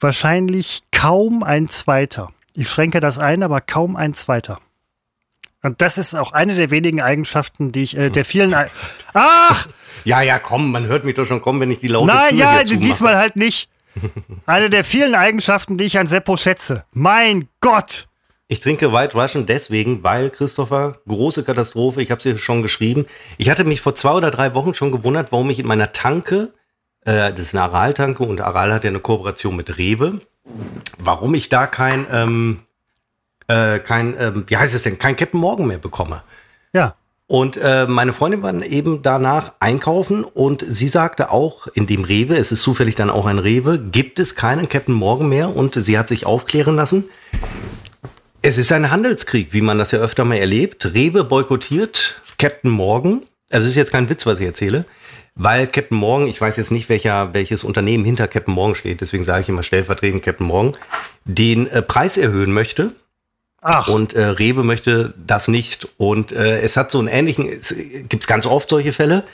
Wahrscheinlich kaum ein zweiter. Ich schränke das ein, aber kaum ein zweiter. Und das ist auch eine der wenigen Eigenschaften, die ich, äh, der vielen. Ei- Ach! Ja, ja, komm, man hört mich doch schon kommen, wenn ich die laute Nein, Tür ja, diesmal halt nicht. Eine der vielen Eigenschaften, die ich an Seppo schätze. Mein Gott! Ich trinke White Russian deswegen, weil, Christopher, große Katastrophe, ich habe es dir schon geschrieben. Ich hatte mich vor zwei oder drei Wochen schon gewundert, warum ich in meiner Tanke, äh, das ist eine Aral-Tanke und Aral hat ja eine Kooperation mit Rewe, warum ich da kein, ähm, äh, kein, ähm, wie heißt es denn, kein Captain Morgan mehr bekomme. Ja. Und äh, meine Freundin war eben danach einkaufen und sie sagte auch, in dem Rewe, es ist zufällig dann auch ein Rewe, gibt es keinen Captain Morgan mehr und sie hat sich aufklären lassen. Es ist ein Handelskrieg, wie man das ja öfter mal erlebt. Rewe boykottiert Captain Morgan. Also es ist jetzt kein Witz, was ich erzähle, weil Captain Morgan, ich weiß jetzt nicht, welcher, welches Unternehmen hinter Captain Morgan steht, deswegen sage ich immer stellvertretend Captain Morgan, den äh, Preis erhöhen möchte Ach. Und äh, Rewe möchte das nicht. Und äh, es hat so einen ähnlichen, es gibt ganz oft solche Fälle.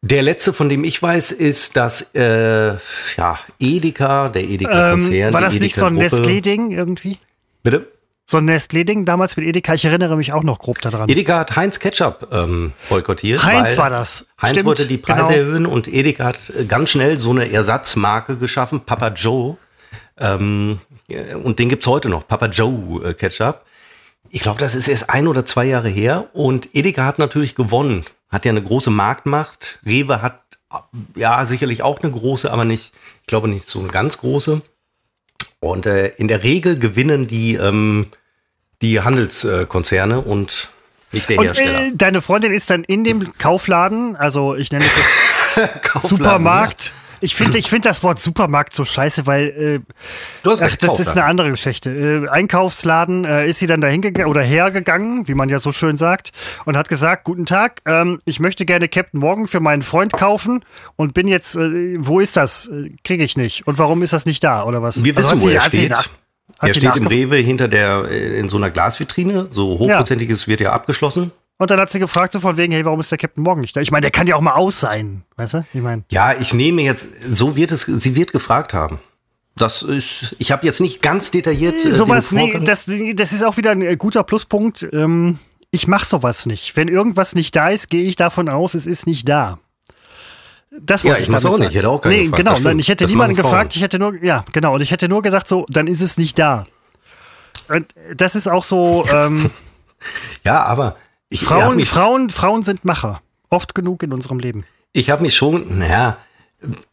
Der letzte, von dem ich weiß, ist, dass äh, ja, Edeka, der Edeka-Konzern. Ähm, war das nicht so ein Nestlé-Ding irgendwie? Bitte? So ein Nestlé-Ding damals mit Edeka. Ich erinnere mich auch noch grob daran. Edeka hat Heinz Ketchup ähm, boykottiert. Heinz war das. Heinz Stimmt, wollte die Preise genau. erhöhen und Edeka hat äh, ganz schnell so eine Ersatzmarke geschaffen, Papa Joe. Ähm, äh, und den gibt's heute noch, Papa Joe äh, Ketchup. Ich glaube, das ist erst ein oder zwei Jahre her. Und Edeka hat natürlich gewonnen. Hat ja eine große Marktmacht. Rewe hat äh, ja sicherlich auch eine große, aber nicht, ich glaube nicht so eine ganz große. Und äh, in der Regel gewinnen die, ähm, die Handelskonzerne und nicht der Und Hersteller. äh, deine Freundin ist dann in dem Kaufladen, also ich nenne es jetzt Supermarkt. Ich finde ich find das Wort Supermarkt so scheiße, weil äh, Du hast ach, das ist eine andere Geschichte. Äh, Einkaufsladen äh, ist sie dann dahin gegangen oder hergegangen, wie man ja so schön sagt, und hat gesagt: Guten Tag, ähm, ich möchte gerne Captain Morgan für meinen Freund kaufen und bin jetzt, äh, wo ist das? Äh, Kriege ich nicht. Und warum ist das nicht da oder was? Wir Also wissen, hat wo sie- er sie steht. hat Er sie steht im Rewe hinter der, äh, in so einer Glasvitrine. So hochprozentiges wird ja abgeschlossen. Und dann hat sie gefragt, so von wegen, hey, warum ist der Captain Morgan nicht da? Ich meine, der kann ja auch mal aus sein, weißt du? Ich meine. Ja, ich nehme jetzt, so wird es, sie wird gefragt haben. Das ist, ich habe jetzt nicht ganz detailliert. äh, sowas, nee, das, das ist auch wieder ein äh, guter Pluspunkt. Ähm, ich mache sowas nicht. Wenn irgendwas nicht da ist, gehe ich davon aus, es ist nicht da. Das Ja, wollte ich ich damit auch nicht. Ich hätte auch keinen nee, gefragt, genau. Nein, ich hätte Das niemanden gefragt. Ich hätte nur, ja, genau. Und ich hätte nur gesagt, so, dann ist es nicht da. Und das ist auch so. Ähm, ja, aber ich habe Frauen, mich, Frauen, Frauen sind Macher. Oft genug in unserem Leben. ich hab mich schon, naja,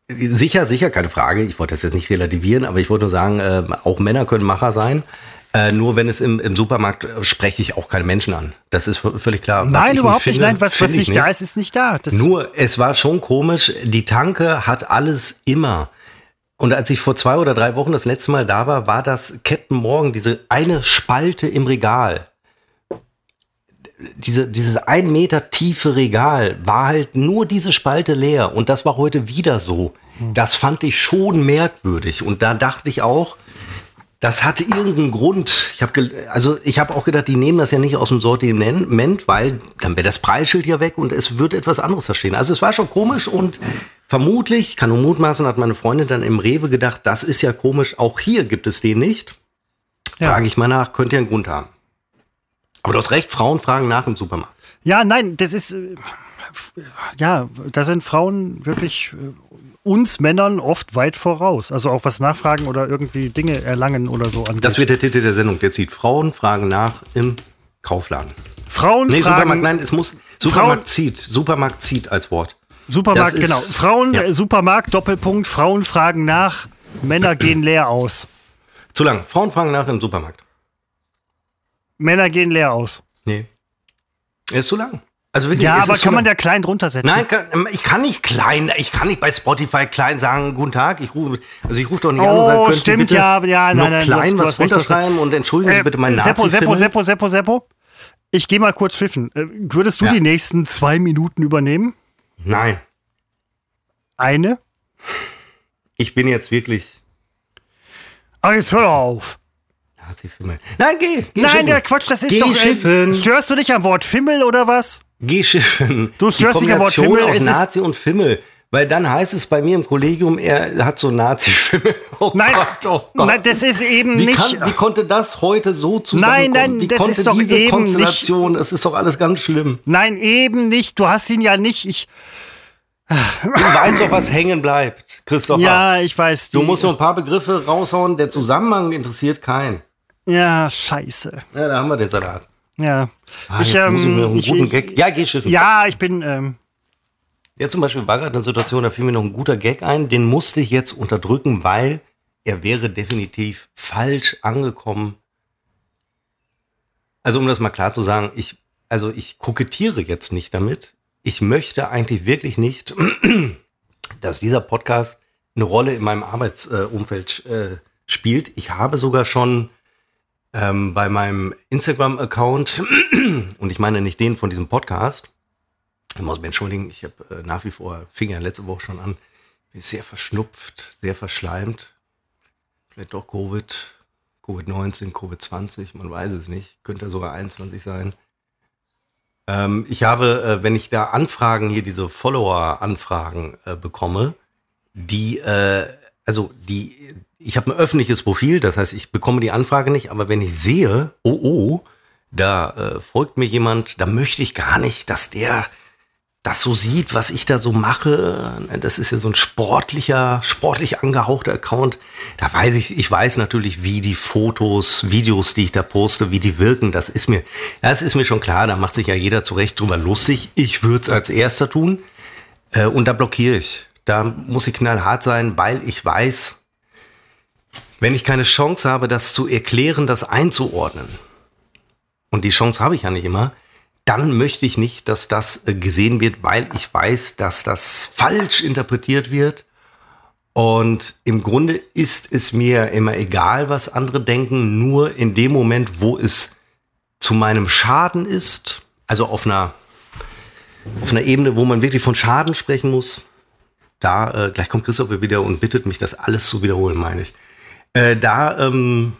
sicher, sicher, keine Frage. Ich wollte das jetzt nicht relativieren, aber ich wollte nur sagen, äh, auch Männer können Macher sein. Äh, nur wenn es im, im Supermarkt äh, spreche ich auch keine Menschen an. Das ist völlig klar. Was Nein, ich überhaupt nicht. finde, Nein, was, was ich nicht da ist, ist nicht da. Das, Nur, es war schon komisch, die Tanke hat alles immer. Und als ich vor zwei oder drei Wochen das letzte Mal da war, war das Captain Morgan, diese eine Spalte im Regal. Diese, dieses ein Meter tiefe Regal war halt nur diese Spalte leer. Und das war heute wieder so. Das fand ich schon merkwürdig. Und da dachte ich auch, das hatte irgendeinen Grund. Ich habe also ich habe auch gedacht, die nehmen das ja nicht aus dem Sortiment, weil dann wäre das Preisschild ja weg und es würde etwas anderes da stehen. Also es war schon komisch und vermutlich, kann nur mutmaßen, hat meine Freundin dann im Rewe gedacht, das ist ja komisch, auch hier gibt es den nicht. Ja. Frage ich mal nach, könnte ja einen Grund haben. Aber du hast recht, Frauen fragen nach im Supermarkt. Ja, nein, das ist. äh, Ja, da sind Frauen wirklich äh, uns Männern oft weit voraus. Also auch was nachfragen oder irgendwie Dinge erlangen oder so angeht. Das wird der Titel der Sendung. Der zieht Frauen fragen nach im Kaufladen. Frauen Nee, fragen. Supermarkt, nein, es muss. Supermarkt zieht. Supermarkt zieht als Wort. Supermarkt, genau. Frauen, ja. äh, Supermarkt, Doppelpunkt, Frauen fragen nach, Männer gehen leer aus. Zu lang. Frauen fragen nach im Supermarkt. Männer gehen leer aus. Nee. Er ist zu lang. Also wirklich, Ja, aber kann man da klein drunter setzen? Nein, kann, ich kann nicht klein, ich kann nicht bei Spotify klein sagen, guten Tag, ich rufe, also ich rufe doch nicht an und Oh, sage, können Sie stimmt, bitte ja, ja, nein, nein, klein was runterschreiben und entschuldigen Sie Äh, bitte meinen Seppo, nazi Seppo, Seppo, Seppo, Seppo. Ich gehe mal kurz pfiffen. Äh, Würdest du Ja. die nächsten zwei Minuten übernehmen? Nein, Eine? ich bin jetzt wirklich Ah, jetzt hör doch auf. Nazi-Fimmel. Nein, geh, geh Nein, schiffen. der Quatsch, das ist geh doch. schiffen. störst du dich am Wort Fimmel oder was? Geh schiffen. Du störst dich am Wort Fimmel, aus es Nazi und Fimmel. Weil dann heißt es bei mir im Kollegium, er hat so Nazi-Fimmel. Oh Nein, Gott, oh Gott. nein, das ist eben Wie, nicht. kann, wie konnte das heute so zusammenkommen? Nein, nein, wie das konnte ist doch diese eben Konstellation, das ist doch alles ganz schlimm. nein, eben nicht. Du hast ihn ja nicht. Ich, Du weißt doch, was hängen bleibt, Christopher. ja, ich weiß. Du die- musst nur ein paar Begriffe raushauen, der Zusammenhang interessiert keinen. Ja, scheiße. Ja, da haben wir den Salat. Ja. Ah, ich, jetzt muss ich mir ähm, einen ich, guten Gag. Ja, geh schiffen. ja, ich bin. Ähm, Jetzt zum Beispiel war gerade eine Situation, da fiel mir noch ein guter Gag ein, den musste ich jetzt unterdrücken, weil er wäre definitiv falsch angekommen. Also um das mal klar zu sagen, ich, also ich kokettiere jetzt nicht damit. Ich möchte eigentlich wirklich nicht, dass dieser Podcast eine Rolle in meinem Arbeitsumfeld äh, spielt. Ich habe sogar schon ähm, bei meinem Instagram-Account, und ich meine nicht den von diesem Podcast, ich muss mich entschuldigen, ich habe äh, nach wie vor, fing ja letzte Woche schon an, bin sehr verschnupft, sehr verschleimt. Vielleicht doch Covid, Covid-19, Covid-20, man weiß es nicht, könnte sogar 21 sein. Ähm, ich habe, äh, wenn ich da Anfragen, hier diese Follower-Anfragen äh, bekomme, die, äh, also die, ich habe ein öffentliches Profil, das heißt, ich bekomme die Anfrage nicht, aber wenn ich sehe, oh oh, da äh, folgt mir jemand, da möchte ich gar nicht, dass der das so sieht, was ich da so mache. Das ist ja so ein sportlicher, sportlich angehauchter Account. Da weiß ich, ich weiß natürlich, wie die Fotos, Videos, die ich da poste, wie die wirken. Das ist mir, das ist mir schon klar. Da macht sich ja jeder zurecht drüber lustig. Ich würde es als erster tun. Äh, und da blockiere ich. Da muss ich knallhart sein, weil ich weiß, wenn ich keine Chance habe, das zu erklären, das einzuordnen, und die Chance habe ich ja nicht immer, dann möchte ich nicht, dass das äh, gesehen wird, weil ich weiß, dass das falsch interpretiert wird. Und im Grunde ist es mir immer egal, was andere denken, nur in dem Moment, wo es zu meinem Schaden ist, also auf einer, auf einer Ebene, wo man wirklich von Schaden sprechen muss, da, äh, gleich kommt Christoph wieder und bittet mich, das alles zu wiederholen, meine ich. Äh, da, ähm,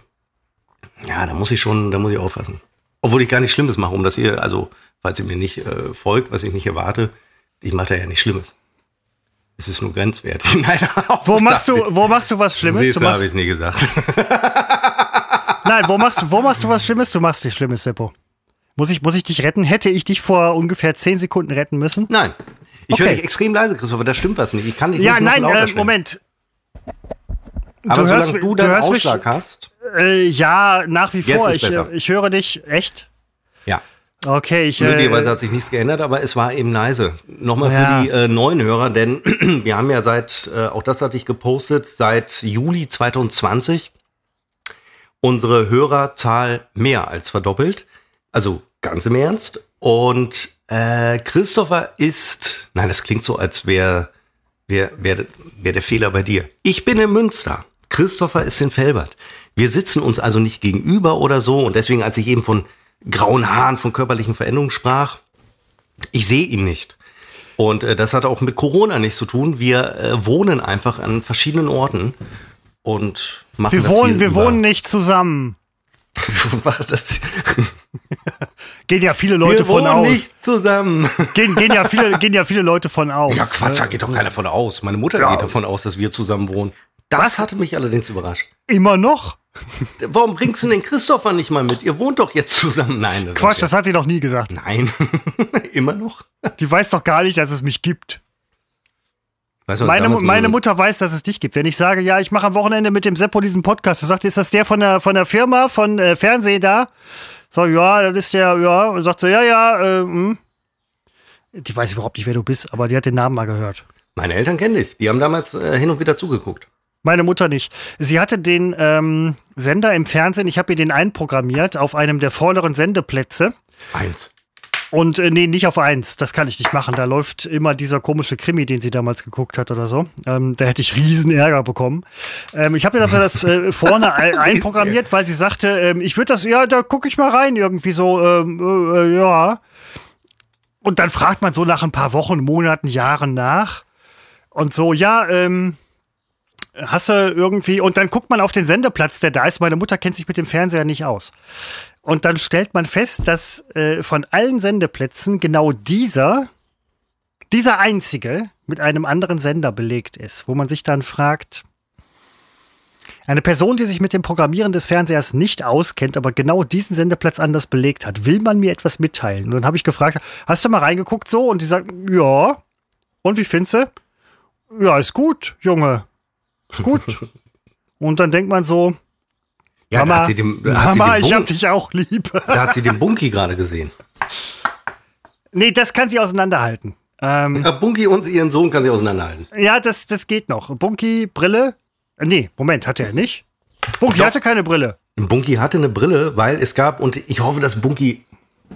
ja, da muss ich schon, da muss ich aufpassen. Obwohl ich gar nichts Schlimmes mache, um das ihr, also falls ihr mir nicht äh, folgt, was ich nicht erwarte, ich mache da ja nichts Schlimmes. Es ist nur grenzwertig. Nein, wo machst du, wo machst du was Schlimmes? Siehst, du habe ich nie gesagt. Nein, wo machst, wo machst du was Schlimmes? Du machst nichts Schlimmes, Seppo. Muss ich, muss ich dich retten? Hätte ich dich vor ungefähr zehn Sekunden retten müssen? Nein. Ich okay. höre dich extrem leise, Christopher. Da stimmt was nicht. Ich kann dich ja, nicht nein, äh, Moment. Aber du solange hörst, du deinen Ausschlag mich, hast. Äh, ja, nach wie vor. Ich, äh, ich höre dich echt. Ja. Okay, ich. Möglicherweise äh, hat sich nichts geändert, aber es war eben leise. Nochmal ja. für die äh, neuen Hörer, denn wir haben ja seit, äh, auch das hatte ich gepostet, seit Juli 2020 unsere Hörerzahl mehr als verdoppelt. Also ganz im Ernst. Und äh, Christopher ist, nein, das klingt so, als wäre wär, wär, wär der Fehler bei dir. Ich bin in Münster. Christopher ist in Felbert. Wir sitzen uns also nicht gegenüber oder so. Und deswegen, als ich eben von grauen Haaren, von körperlichen Veränderungen sprach, ich sehe ihn nicht. Und äh, das hat auch mit Corona nichts zu tun. Wir äh, wohnen einfach an verschiedenen Orten und machen wir das wohnen, hier Wir über. wohnen nicht zusammen. das. gehen ja viele Leute wir von aus. nicht zusammen. Gehen, gehen, ja viele, gehen ja viele Leute von aus. Ja, Quatsch, da geht doch keiner von aus. Meine Mutter ja. geht davon aus, dass wir zusammen wohnen. Das hatte mich allerdings überrascht. Immer noch? Warum bringst du den Christopher nicht mal mit? Ihr wohnt doch jetzt zusammen. Nein. Das Quatsch, das hat sie doch nie gesagt. Nein. Immer noch? Die weiß doch gar nicht, dass es mich gibt. Weißt du, meine, meine Mutter weiß, dass es dich gibt. Wenn ich sage, ja, ich mache am Wochenende mit dem Seppo diesen Podcast, du sagst, ist das der von der, von der Firma, von äh, Fernseh da? Sag, ja, das ist der, ja. Und sagt sie, ja, ja, äh, hm. Die weiß überhaupt nicht, wer du bist, aber die hat den Namen mal gehört. Meine Eltern kennen dich. Die haben damals äh, hin und wieder zugeguckt. Meine Mutter nicht. Sie hatte den ähm, Sender im Fernsehen, ich habe ihr den einprogrammiert auf einem der vorderen Sendeplätze. Eins. Und äh, nee, nicht auf eins. Das kann ich nicht machen. Da läuft immer dieser komische Krimi, den sie damals geguckt hat oder so. Ähm, da hätte ich riesen Ärger bekommen. Ähm, ich habe ihr dafür das äh, vorne einprogrammiert, weil sie sagte, ähm, ich würde das, ja, da gucke ich mal rein, irgendwie so, ähm, äh, äh, ja. Und dann fragt man so nach ein paar Wochen, Monaten, Jahren nach. Und so, ja, ähm, hast du irgendwie, und dann guckt man auf den Sendeplatz, der da ist. Meine Mutter kennt sich mit dem Fernseher nicht aus. Und dann stellt man fest, dass äh, von allen Sendeplätzen genau dieser, dieser einzige mit einem anderen Sender belegt ist, wo man sich dann fragt, eine Person, die sich mit dem Programmieren des Fernsehers nicht auskennt, aber genau diesen Sendeplatz anders belegt hat, will man mir etwas mitteilen? Und dann habe ich gefragt, hast du mal reingeguckt so? Und die sagt, ja. Und wie findest du? Ja, ist gut, Junge. Ist gut. Und dann denkt man so, ja, Mama, da hat sie da hat Mama sie den ich hab dich auch lieb. Da hat sie den Bunky gerade gesehen. Nee, das kann sie auseinanderhalten. Ähm, ja, Bunky und ihren Sohn kann sie auseinanderhalten. Ja, das, das geht noch. Bunky, Brille. Äh, nee, Moment, hatte er nicht. Bunky Doch. hatte keine Brille. Bunky hatte eine Brille, weil es gab, und ich hoffe, dass Bunky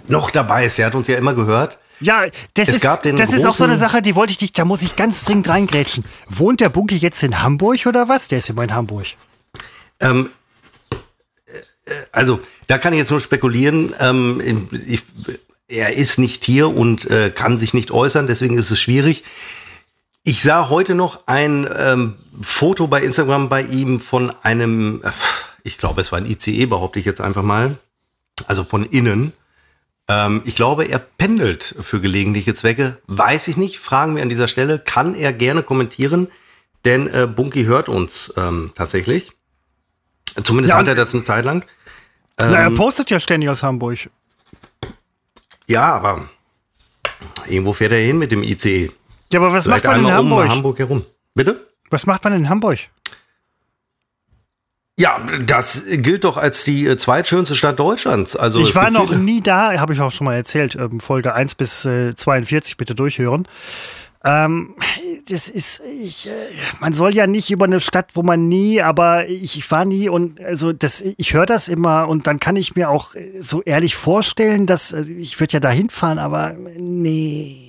noch dabei ist. Er hat uns ja immer gehört. Ja, das, ist, das ist auch so eine Sache, die wollte ich nicht, da muss ich ganz dringend reingrätschen. Wohnt der Bunky jetzt in Hamburg oder was? Der ist immer in Hamburg. Ähm, äh, also, da kann ich jetzt nur spekulieren. Ähm, ich, er ist nicht hier und äh, kann sich nicht äußern, deswegen ist es schwierig. Ich sah heute noch ein ähm, Foto bei Instagram bei ihm von einem, äh, ich glaube, es war ein ICE, behaupte ich jetzt einfach mal, also von innen. Ähm, ich glaube, er pendelt für gelegentliche Zwecke. Weiß ich nicht, fragen wir an dieser Stelle. Kann er gerne kommentieren, denn äh, Bunky hört uns ähm, tatsächlich. Zumindest Ja, hat er das eine Zeit lang. Na, er Ähm, postet ja ständig aus Hamburg. ja, aber irgendwo fährt er hin mit dem ICE. Ja, aber was macht Vielleicht man in einmal um Hamburg? Hamburg herum. Bitte? Was macht man in Hamburg? Ja, das gilt doch als die äh, zweitschönste Stadt Deutschlands. Also ich war noch nie da, habe ich auch schon mal erzählt. Ähm, Folge 1 bis äh, 42 bitte durchhören. Ähm, das ist, ich, äh, man soll ja nicht über eine Stadt, wo man nie, aber ich, ich war nie und also das, ich höre das immer und dann kann ich mir auch äh, so ehrlich vorstellen, dass also ich würde ja da hinfahren, aber nee.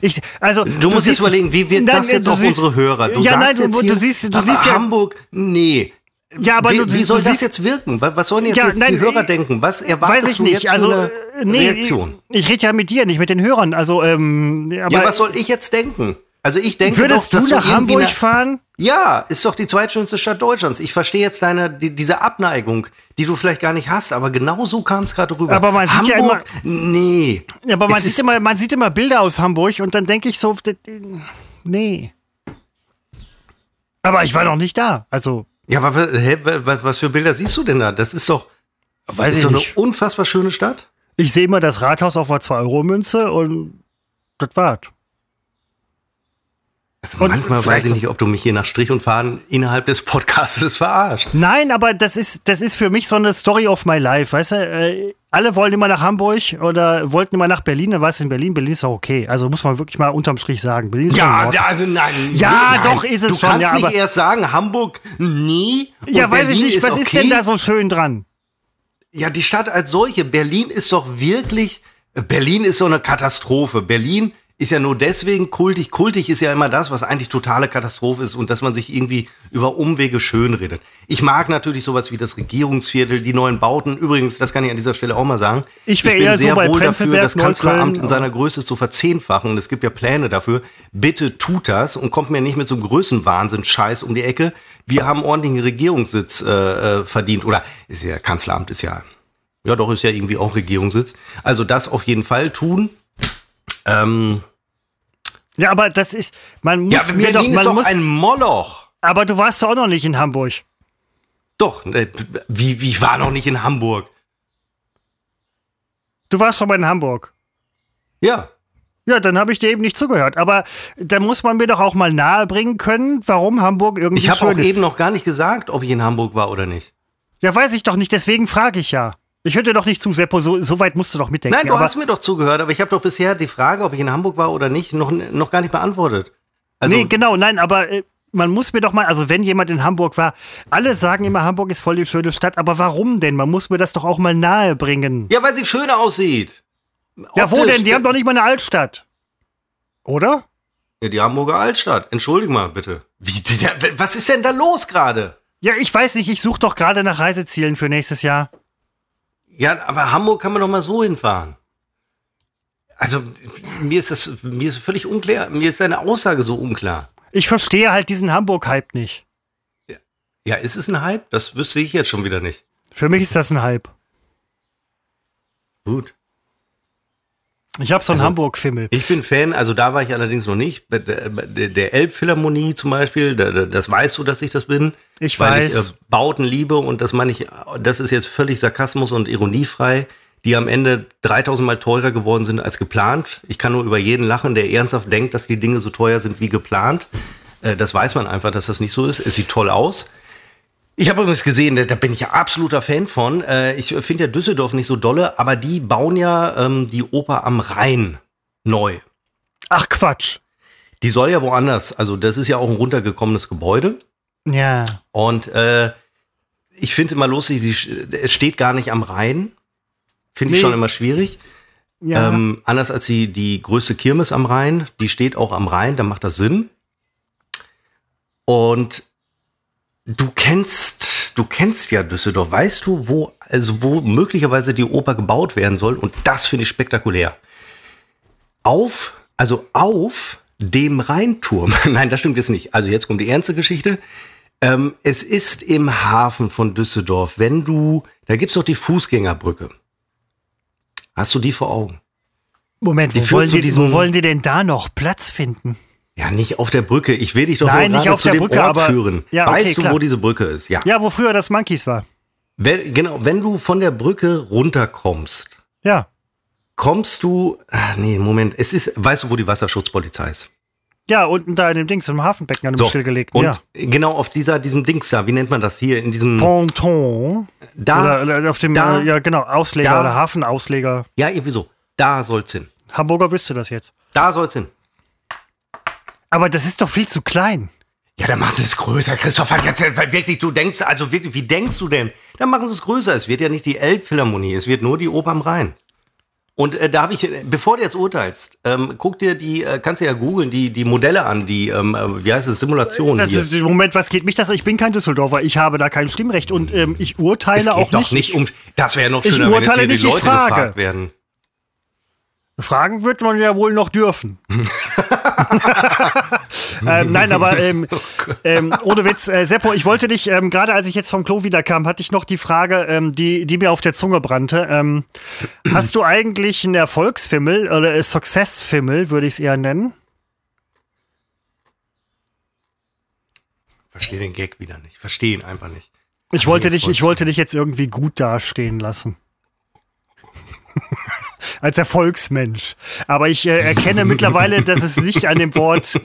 Ich, also, Du, musst jetzt überlegen, wie wirkt Nein, das jetzt du auf siehst- unsere Hörer? Du ja, sagst nein, du, jetzt du hier, siehst, du siehst ja, Hamburg, nee. ja, aber wie, du, wie du soll das jetzt wirken? Was sollen jetzt, Ja, jetzt nein, die Hörer äh, denken? Was erwartest Weiß ich du nicht. jetzt Also, für äh, eine nee, Reaktion? ich rede ja mit dir, nicht mit den Hörern. Also, ähm, aber ja, was soll ich jetzt denken? Also ich denke würdest doch, dass du nach Hamburg eine- fahren? Ja, ist doch die zweitschönste Stadt Deutschlands. Ich verstehe jetzt deine die, diese Abneigung, die du vielleicht gar nicht hast, aber genau so kam es gerade rüber. Aber man sieht ja Hamburg, nee. Aber man sieht, immer, man sieht immer Bilder aus Hamburg und dann denke ich so, nee. Aber ich war noch nicht da. Also, Ja, aber hä, was, für Bilder siehst du denn da? Das ist doch, weiß ist ich doch eine nicht. unfassbar schöne Stadt. Ich sehe immer das Rathaus auf einer 2-Euro-Münze und das war's. Also Und manchmal weiß ich nicht, ob du mich hier nach Strich und Faden innerhalb des Podcasts verarscht. Nein, aber das ist, das ist für mich so eine Story of my life, weißt du? Äh, alle wollen immer nach Hamburg oder wollten immer nach Berlin, dann war es in Berlin. Berlin ist auch okay. Also muss man wirklich mal unterm Strich sagen. Berlin ist Ordnung. also nein. Ja, nein. doch, ist es du schon, kannst ja, nicht erst sagen, Hamburg nie. und Ja, weiß ich Berlin nicht. Was ist okay. denn da so schön dran? Ja, die Stadt als solche. Berlin ist doch wirklich. Berlin ist so eine Katastrophe. Berlin ist ja nur deswegen kultig. Kultig ist ja immer das, was eigentlich totale Katastrophe ist und dass man sich irgendwie über Umwege schönredet. Ich mag natürlich sowas wie das Regierungsviertel, die neuen Bauten. Übrigens, das kann ich an dieser Stelle auch mal sagen. Ich wär bin eher so sehr bei wohl dafür, das Kanzleramt in seiner Größe zu verzehnfachen. Und es gibt ja Pläne dafür. Bitte tut das und kommt mir nicht mit so einem Größenwahnsinn-Scheiß um die Ecke. Wir haben ordentlichen Regierungssitz äh, äh, verdient. Oder ist ja Kanzleramt ist ja ja, doch, ist ja irgendwie auch Regierungssitz. Also das auf jeden Fall tun. Ähm, Ja, aber das ist, man muss ja, mir Berlin doch, ist man doch muss, ein Moloch. aber du warst doch auch noch nicht in Hamburg. Doch, äh, wie, wie ich war noch nicht in Hamburg. Du warst schon mal in Hamburg. Ja. Ja, dann habe ich dir eben nicht zugehört. Aber da muss man mir doch auch mal nahebringen können, warum Hamburg irgendwie Ich habe auch schön ist. eben noch gar nicht gesagt, ob ich in Hamburg war oder nicht. Ja, weiß ich doch nicht, deswegen frage ich ja. Ich höre dir doch nicht zu, Seppo, so, so weit musst du doch mitdenken. Nein, du hast mir doch zugehört, aber ich habe doch bisher die Frage, ob ich in Hamburg war oder nicht, noch, noch gar nicht beantwortet. Also, nee, genau, nein, aber äh, man muss mir doch mal, also wenn jemand in Hamburg war, alle sagen immer, Hamburg ist voll die schöne Stadt, aber warum denn? Man muss mir das doch auch mal nahebringen. ja, weil sie schöner aussieht. Ja, wo Optisch. denn? Die haben doch nicht mal eine Altstadt. Oder? Ja, die Hamburger Altstadt. Entschuldige mal bitte. Wie, was ist denn da los gerade? Ja, ich weiß nicht, ich suche doch gerade nach Reisezielen für nächstes Jahr. Ja, aber Hamburg kann man doch mal so hinfahren. Also, mir ist das, mir ist völlig unklar, mir ist deine Aussage so unklar. Ich verstehe halt diesen Hamburg-Hype nicht. Ja, ist es ein Hype? Das wüsste ich jetzt schon wieder nicht. Für mich ist das ein Hype. Gut. Ich habe so einen Also- Hamburg-Fimmel. Ich bin Fan, also da war ich allerdings noch nicht. Bei Der, Elbphilharmonie zum Beispiel, da- da- das weißt du, dass ich das bin. Ich weil weiß. ich äh, Bauten liebe und das meine ich, das ist jetzt völlig Sarkasmus und ironiefrei, die am Ende 3000 Mal teurer geworden sind als geplant. Ich kann nur über jeden lachen, der ernsthaft denkt, dass die Dinge so teuer sind wie geplant. Äh, Das weiß man einfach, dass das nicht so ist. Es sieht toll aus. Ich habe übrigens gesehen, da da bin ich ja absoluter Fan von. Äh, Ich finde ja Düsseldorf nicht so dolle, aber die bauen ja ähm, die Oper am Rhein neu. Ach Quatsch. Die soll ja woanders, also das ist ja auch ein runtergekommenes Gebäude. Ja. Und äh, ich finde immer lustig, sie, es steht gar nicht am Rhein. Finde ich Nee. schon immer schwierig. Ja. Ähm, anders als die, die größte Kirmes am Rhein, die steht auch am Rhein, da macht das Sinn. Und du kennst, du kennst ja Düsseldorf. Weißt du, wo, also wo möglicherweise die Oper gebaut werden soll? Und das finde ich spektakulär. Auf, also auf dem Rheinturm. Nein, das stimmt jetzt nicht. Also jetzt kommt die ernste Geschichte. Ähm, es ist im Hafen von Düsseldorf, wenn du, da gibt's doch die Fußgängerbrücke. Hast du die vor Augen? Moment, Die wo wollen, die, wo wollen die denn da noch Platz finden? Ja, nicht auf der Brücke. Ich will dich doch Nein, nicht auf zu der dem Brücke, Ort aber- führen. Ja, okay, weißt du, klar. wo diese Brücke ist? Ja. Ja, wo früher das Monkeys war. Wenn, genau, wenn du von der Brücke runterkommst, Ja. kommst du, ah, nee, Moment, es ist, weißt du, wo die Wasserschutzpolizei ist? Ja, unten da in dem Dings, im Hafenbecken, an dem stillgelegten. und Ja. genau auf dieser, diesem Dings da, wie nennt man das hier, in diesem, Ponton. da, oder, oder auf dem, da- äh, ja genau, Ausleger da- oder Hafenausleger. ja, irgendwie so, da soll's hin. Hamburger wüsste das jetzt. Da soll's hin. Aber das ist doch viel zu klein. Ja, dann machen sie es größer, Christopher. Jetzt, wirklich, du denkst, also wirklich, wie denkst du denn? Dann machen sie es größer. Es wird ja nicht die Elbphilharmonie, es wird nur die Oper am Rhein. Und äh, da habe ich, äh, bevor du jetzt urteilst, ähm, guck dir die, äh, kannst du ja googeln, die, die Modelle an, die, ähm, äh, wie heißt es, Simulation Das hier. ist, Moment, was geht mich das? Ich bin kein Düsseldorfer, ich habe da kein Stimmrecht und ähm, ich urteile es geht auch doch nicht. nicht um, das wäre noch Ich schöner, wenn jetzt urteile hier die nicht, ich Leute gefragt werden. Fragen wird man ja wohl noch dürfen. ähm, nein, aber ähm, ähm, ohne Witz, äh, Seppo, ich wollte dich, ähm, gerade als ich jetzt vom Klo wiederkam, hatte ich noch die Frage, ähm, die, die mir auf der Zunge brannte. Ähm, hast du eigentlich einen Erfolgsfimmel oder äh, Successfimmel, würde ich es eher nennen? Verstehe den Gag wieder nicht. Verstehe ihn einfach nicht. Ich wollte, dich, ich wollte dich jetzt irgendwie gut dastehen lassen. Als Erfolgsmensch. Aber ich äh, erkenne mittlerweile, dass es nicht an dem Wort,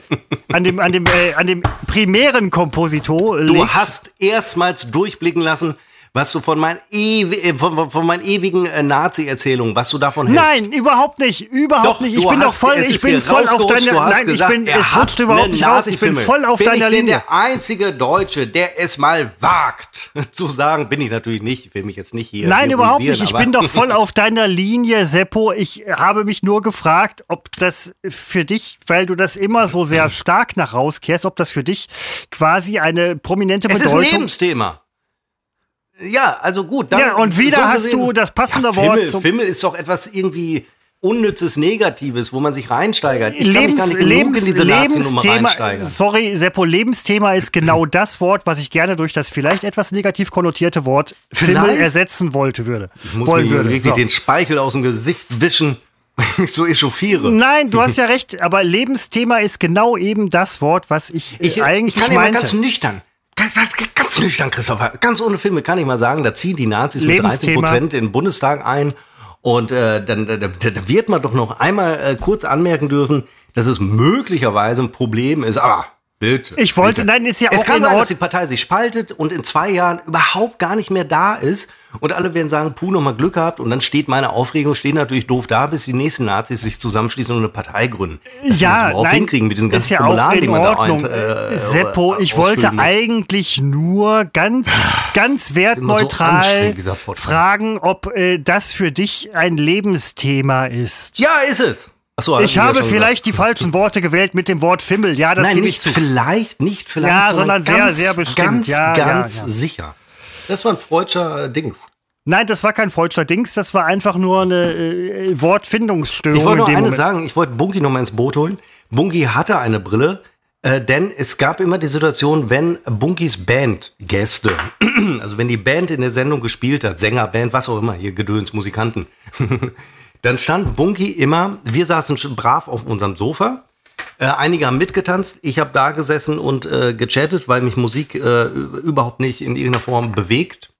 an dem, an dem, äh, an dem primären Kompositor liegt. Du hast erstmals durchblicken lassen, was du von, mein ewi äh, von, von, meinen ewigen äh, Nazi-Erzählungen, was du davon hältst. Nein, überhaupt nicht, überhaupt Doch, nicht. Ich bin doch voll, es ich ist bin voll auf hast nein, gesagt, ich bin, es rutscht überhaupt nicht raus. Ich bin voll auf bin deiner ich denn Linie. der einzige Deutsche, der es mal wagt, zu sagen, bin ich natürlich nicht, ich will mich jetzt nicht hier Nein, überhaupt nicht. Ich bin doch voll auf deiner Linie, Seppo. Ich habe mich nur gefragt, ob das für dich, weil du das immer so sehr stark nach rauskehrst, ob das für dich quasi eine prominente Es ist ein Bedeutung Lebensthema. Ja, also gut. Dann, Ja, und wieder so hast gesehen- du das passende ja, Wort Fimmel, zum- Fimmel ist doch etwas irgendwie unnützes, Negatives, wo man sich reinsteigert. Ich kann mich Lebens, gar nicht Lebens, in diese Lebensthema, reinsteigern. sorry, Seppo, Lebensthema ist genau das Wort, was ich gerne durch das vielleicht etwas negativ konnotierte Wort Fimmel ersetzen wollte, würde. Ich muss wollen mir würde. wirklich So. den Speichel aus dem Gesicht wischen, ich mich so echauffiere. Nein, du hast ja recht, aber Lebensthema ist genau eben das Wort, was ich, äh, Ich, eigentlich ich kann meinte. ganz nüchtern, ganz, ganz, ganz nüchtern, Christopher, ganz ohne Filme kann ich mal sagen, da ziehen die Nazis mit 30 Lebensthema. Prozent in den Bundestag ein. Und äh, dann da, da, da wird man doch noch einmal äh, kurz anmerken dürfen, dass es möglicherweise ein Problem ist, aber bitte. Ich wollte- bitte. nein, ist ja es auch kann in sein, dass Ordnung. die Partei sich spaltet und in zwei Jahren überhaupt gar nicht mehr da ist und alle werden sagen, puh, nochmal Glück gehabt und dann steht meine Aufregung, steht natürlich doof da, bis die nächsten Nazis sich zusammenschließen und eine Partei gründen. Dass das ja, überhaupt nein, hinkriegen mit diesen ganzen ist ja auch Formularen, die man da ein, äh, Seppo, ich wollte muss. eigentlich nur ganz, ganz so wertneutral Podcast. fragen, ob äh, das für dich ein Lebensthema ist. Ja, ist es. Achso, Ich habe vielleicht die falschen Worte gewählt mit dem Wort Fimmel. Ja, das Nein, nicht zu. vielleicht, nicht vielleicht, Ja, sondern sehr, ganz, sehr bestimmt. Ganz, Ja, ja, ganz ja. sicher. Das war ein freudscher Dings. Nein, das war kein Freudscher Dings, das war einfach nur eine äh, Wortfindungsstörung. Ich wollte dem eines Moment. sagen, ich wollte Bunky noch mal ins Boot holen. Bunky hatte eine Brille, äh, denn es gab immer die Situation, wenn Bunkys Bandgäste, also wenn die Band in der Sendung gespielt hat, Sänger, Band, was auch immer, hier Gedöns, Musikanten, dann stand Bunky immer, wir saßen brav auf unserem Sofa, äh, einige haben mitgetanzt, ich habe da gesessen und äh, gechattet, weil mich Musik äh, überhaupt nicht in irgendeiner Form bewegt.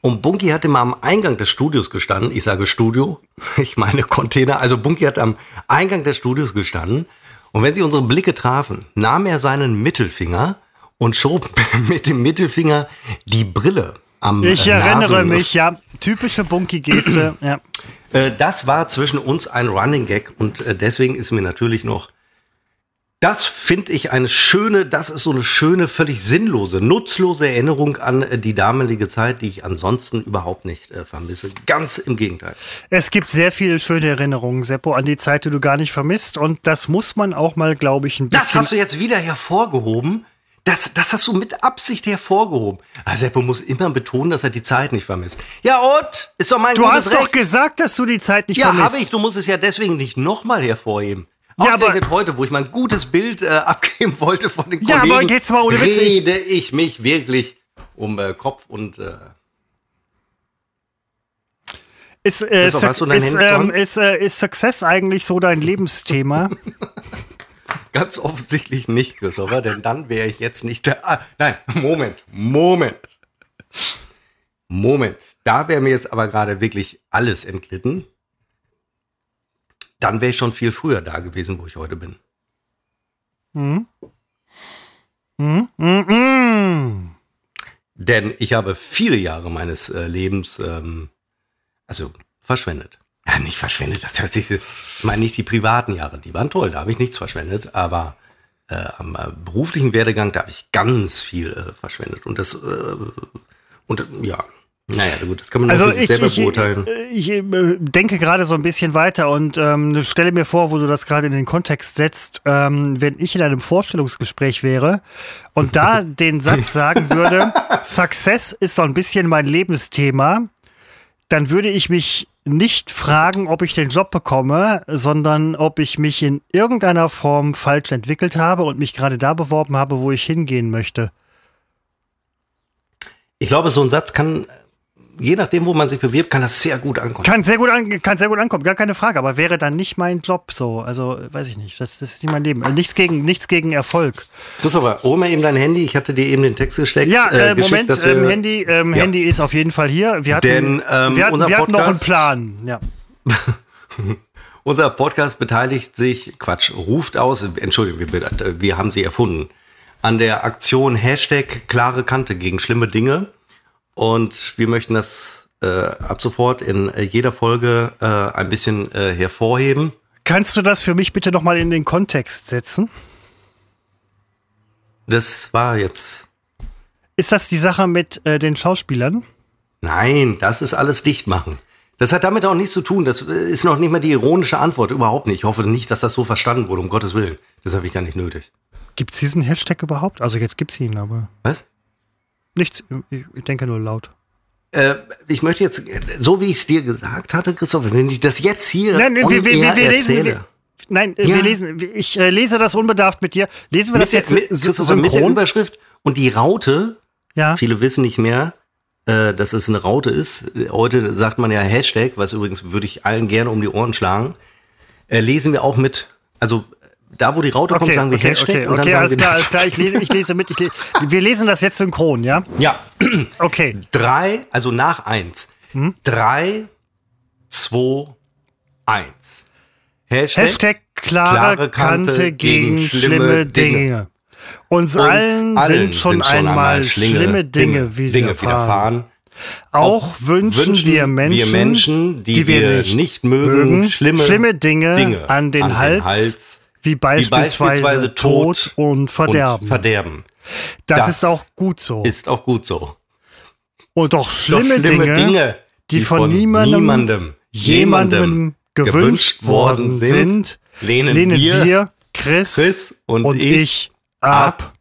Und Bunky hat immer am Eingang des Studios gestanden. Ich sage Studio, ich meine Container. Also Bunky hat am Eingang des Studios gestanden. Und wenn sie unsere Blicke trafen, nahm er seinen Mittelfinger und schob mit dem Mittelfinger die Brille am Ich erinnere Nasen- mich, ja, typische Bunky-Geste. ja. Äh, das war zwischen uns ein Running Gag und äh, deswegen ist mir natürlich noch. Das finde ich eine schöne, das ist so eine schöne, völlig sinnlose, nutzlose Erinnerung an äh, die damalige Zeit, die ich ansonsten überhaupt nicht äh, vermisse. Ganz im Gegenteil. Es gibt sehr viele schöne Erinnerungen, Seppo, an die Zeit, die du gar nicht vermisst. Und das muss man auch mal, glaube ich, ein Das bisschen. hast du jetzt wieder hervorgehoben. Das, das hast du mit Absicht hervorgehoben. Also Seppo muss immer betonen, dass er die Zeit nicht vermisst. Ja und? Ist doch mein du hast doch Recht. gesagt, dass du die Zeit nicht Ja, vermisst. habe ich. Du musst es ja deswegen nicht nochmal hervorheben. Ja, aber- heute, wo ich mal ein gutes Bild äh, abgeben wollte von den Ja, Kollegen, aber jetzt mal ohne Witz, ich- rede ich mich wirklich um äh, Kopf und äh, Ist, äh, ist, zur ähm, ist, äh, ist Success eigentlich so dein Lebensthema? ganz offensichtlich nicht, Christopher, denn dann wäre ich jetzt nicht der. Ah, nein, Moment, Moment. Moment, da wäre mir jetzt aber gerade wirklich alles entglitten. Dann wäre ich schon viel früher da gewesen, wo ich heute bin. hm? Hm? Hm, hm. Denn ich habe viele Jahre meines äh, Lebens, ähm, also verschwendet. Ja, nicht verschwendet, das hört sich, ich meine nicht die privaten Jahre, die waren toll, da habe ich nichts verschwendet, aber äh, am äh, beruflichen Werdegang, da habe ich ganz viel äh, verschwendet. Und das, äh, und ja, naja, gut, das kann man Also natürlich ich, selber ich, beurteilen. äh, ich äh, denke gerade so ein bisschen weiter und ähm, stelle mir vor, wo du das gerade in den Kontext setzt, ähm, wenn ich in einem Vorstellungsgespräch wäre und da den Satz sagen würde, Success ist so ein bisschen mein Lebensthema, dann würde ich mich nicht fragen, ob ich den Job bekomme, sondern ob ich mich in irgendeiner Form falsch entwickelt habe und mich gerade da beworben habe, wo ich hingehen möchte. Ich glaube, so ein Satz kann, je nachdem, wo man sich bewirbt, kann das sehr gut ankommen. Kann sehr gut, an, kann sehr gut ankommen, gar keine Frage, aber wäre dann nicht mein Job so. Also, weiß ich nicht. Das, das ist nicht mein Leben. Äh, Nichts gegen, nichts gegen Erfolg. Christopher, hol mal eben dein Handy. Ich hatte dir eben den Text gesteckt. Ja, äh, geschickt, Moment, ähm, Handy, ähm, Ja. Handy ist auf jeden Fall hier. Wir hatten, Denn, ähm, wir hatten, wir hatten noch einen Plan. Ja. Unser Podcast beteiligt sich, Quatsch, ruft aus, Entschuldigung, wir, wir haben sie erfunden, an der Aktion Hashtag klare Kante gegen schlimme Dinge. Und wir möchten das äh, ab sofort in äh, jeder Folge äh, ein bisschen äh, hervorheben. Kannst du das für mich bitte nochmal in den Kontext setzen? Das war jetzt, Ist das die Sache mit äh, den Schauspielern? nein, das ist alles dicht machen. Das hat damit auch nichts zu tun. Das ist noch nicht mal die ironische Antwort. Überhaupt nicht. Ich hoffe nicht, dass das so verstanden wurde, um Gottes Willen. Das habe ich gar nicht nötig. Gibt es diesen Hashtag überhaupt? Also jetzt gibt es ihn, aber Was? Nichts. Ich, denke nur laut. Äh, ich möchte jetzt, so wie ich es dir gesagt hatte, Christoph, wenn ich das jetzt hier Nein, wir, wir, wir, lesen. erzähle, Wir, nein, Ja. wir lesen. Ich äh, lese das unbedarft mit dir. Lesen wir das mit, der, jetzt mit, sy- Christopher, mit der synchron? Überschrift und die Raute, Ja. viele wissen nicht mehr, äh, dass es eine Raute ist. Heute sagt man ja Hashtag, was übrigens würde ich allen gerne um die Ohren schlagen. Äh, lesen wir auch mit, also da, wo die Raute kommt, Okay, sagen wir okay, Hashtag okay, und dann okay, sagen alles wir klar, alles klar. Ich lese, ich lese mit. Ich lese, wir lesen das jetzt synchron, ja? Ja, Okay. drei, also nach eins. Hm? Drei, zwei, eins. Hashtag, Hashtag klare, Kante, gegen schlimme Dinge. Uns, Uns allen, sind schon einmal schlimme Dinge, widerfahren. Auch wünschen, wir, Menschen, Menschen, die, wir nicht, mögen, schlimme, Dinge, Dinge an den, Hals, wie beispielsweise, beispielsweise Tod und Verderben. und Verderben. das, Das ist auch gut so. Ist auch gut so. und doch Doch schlimme, Dinge, die von niemandem, niemandem, jemandem gewünscht worden sind, lehnen, lehnen wir, wir, Chris, Chris und, und ich, ab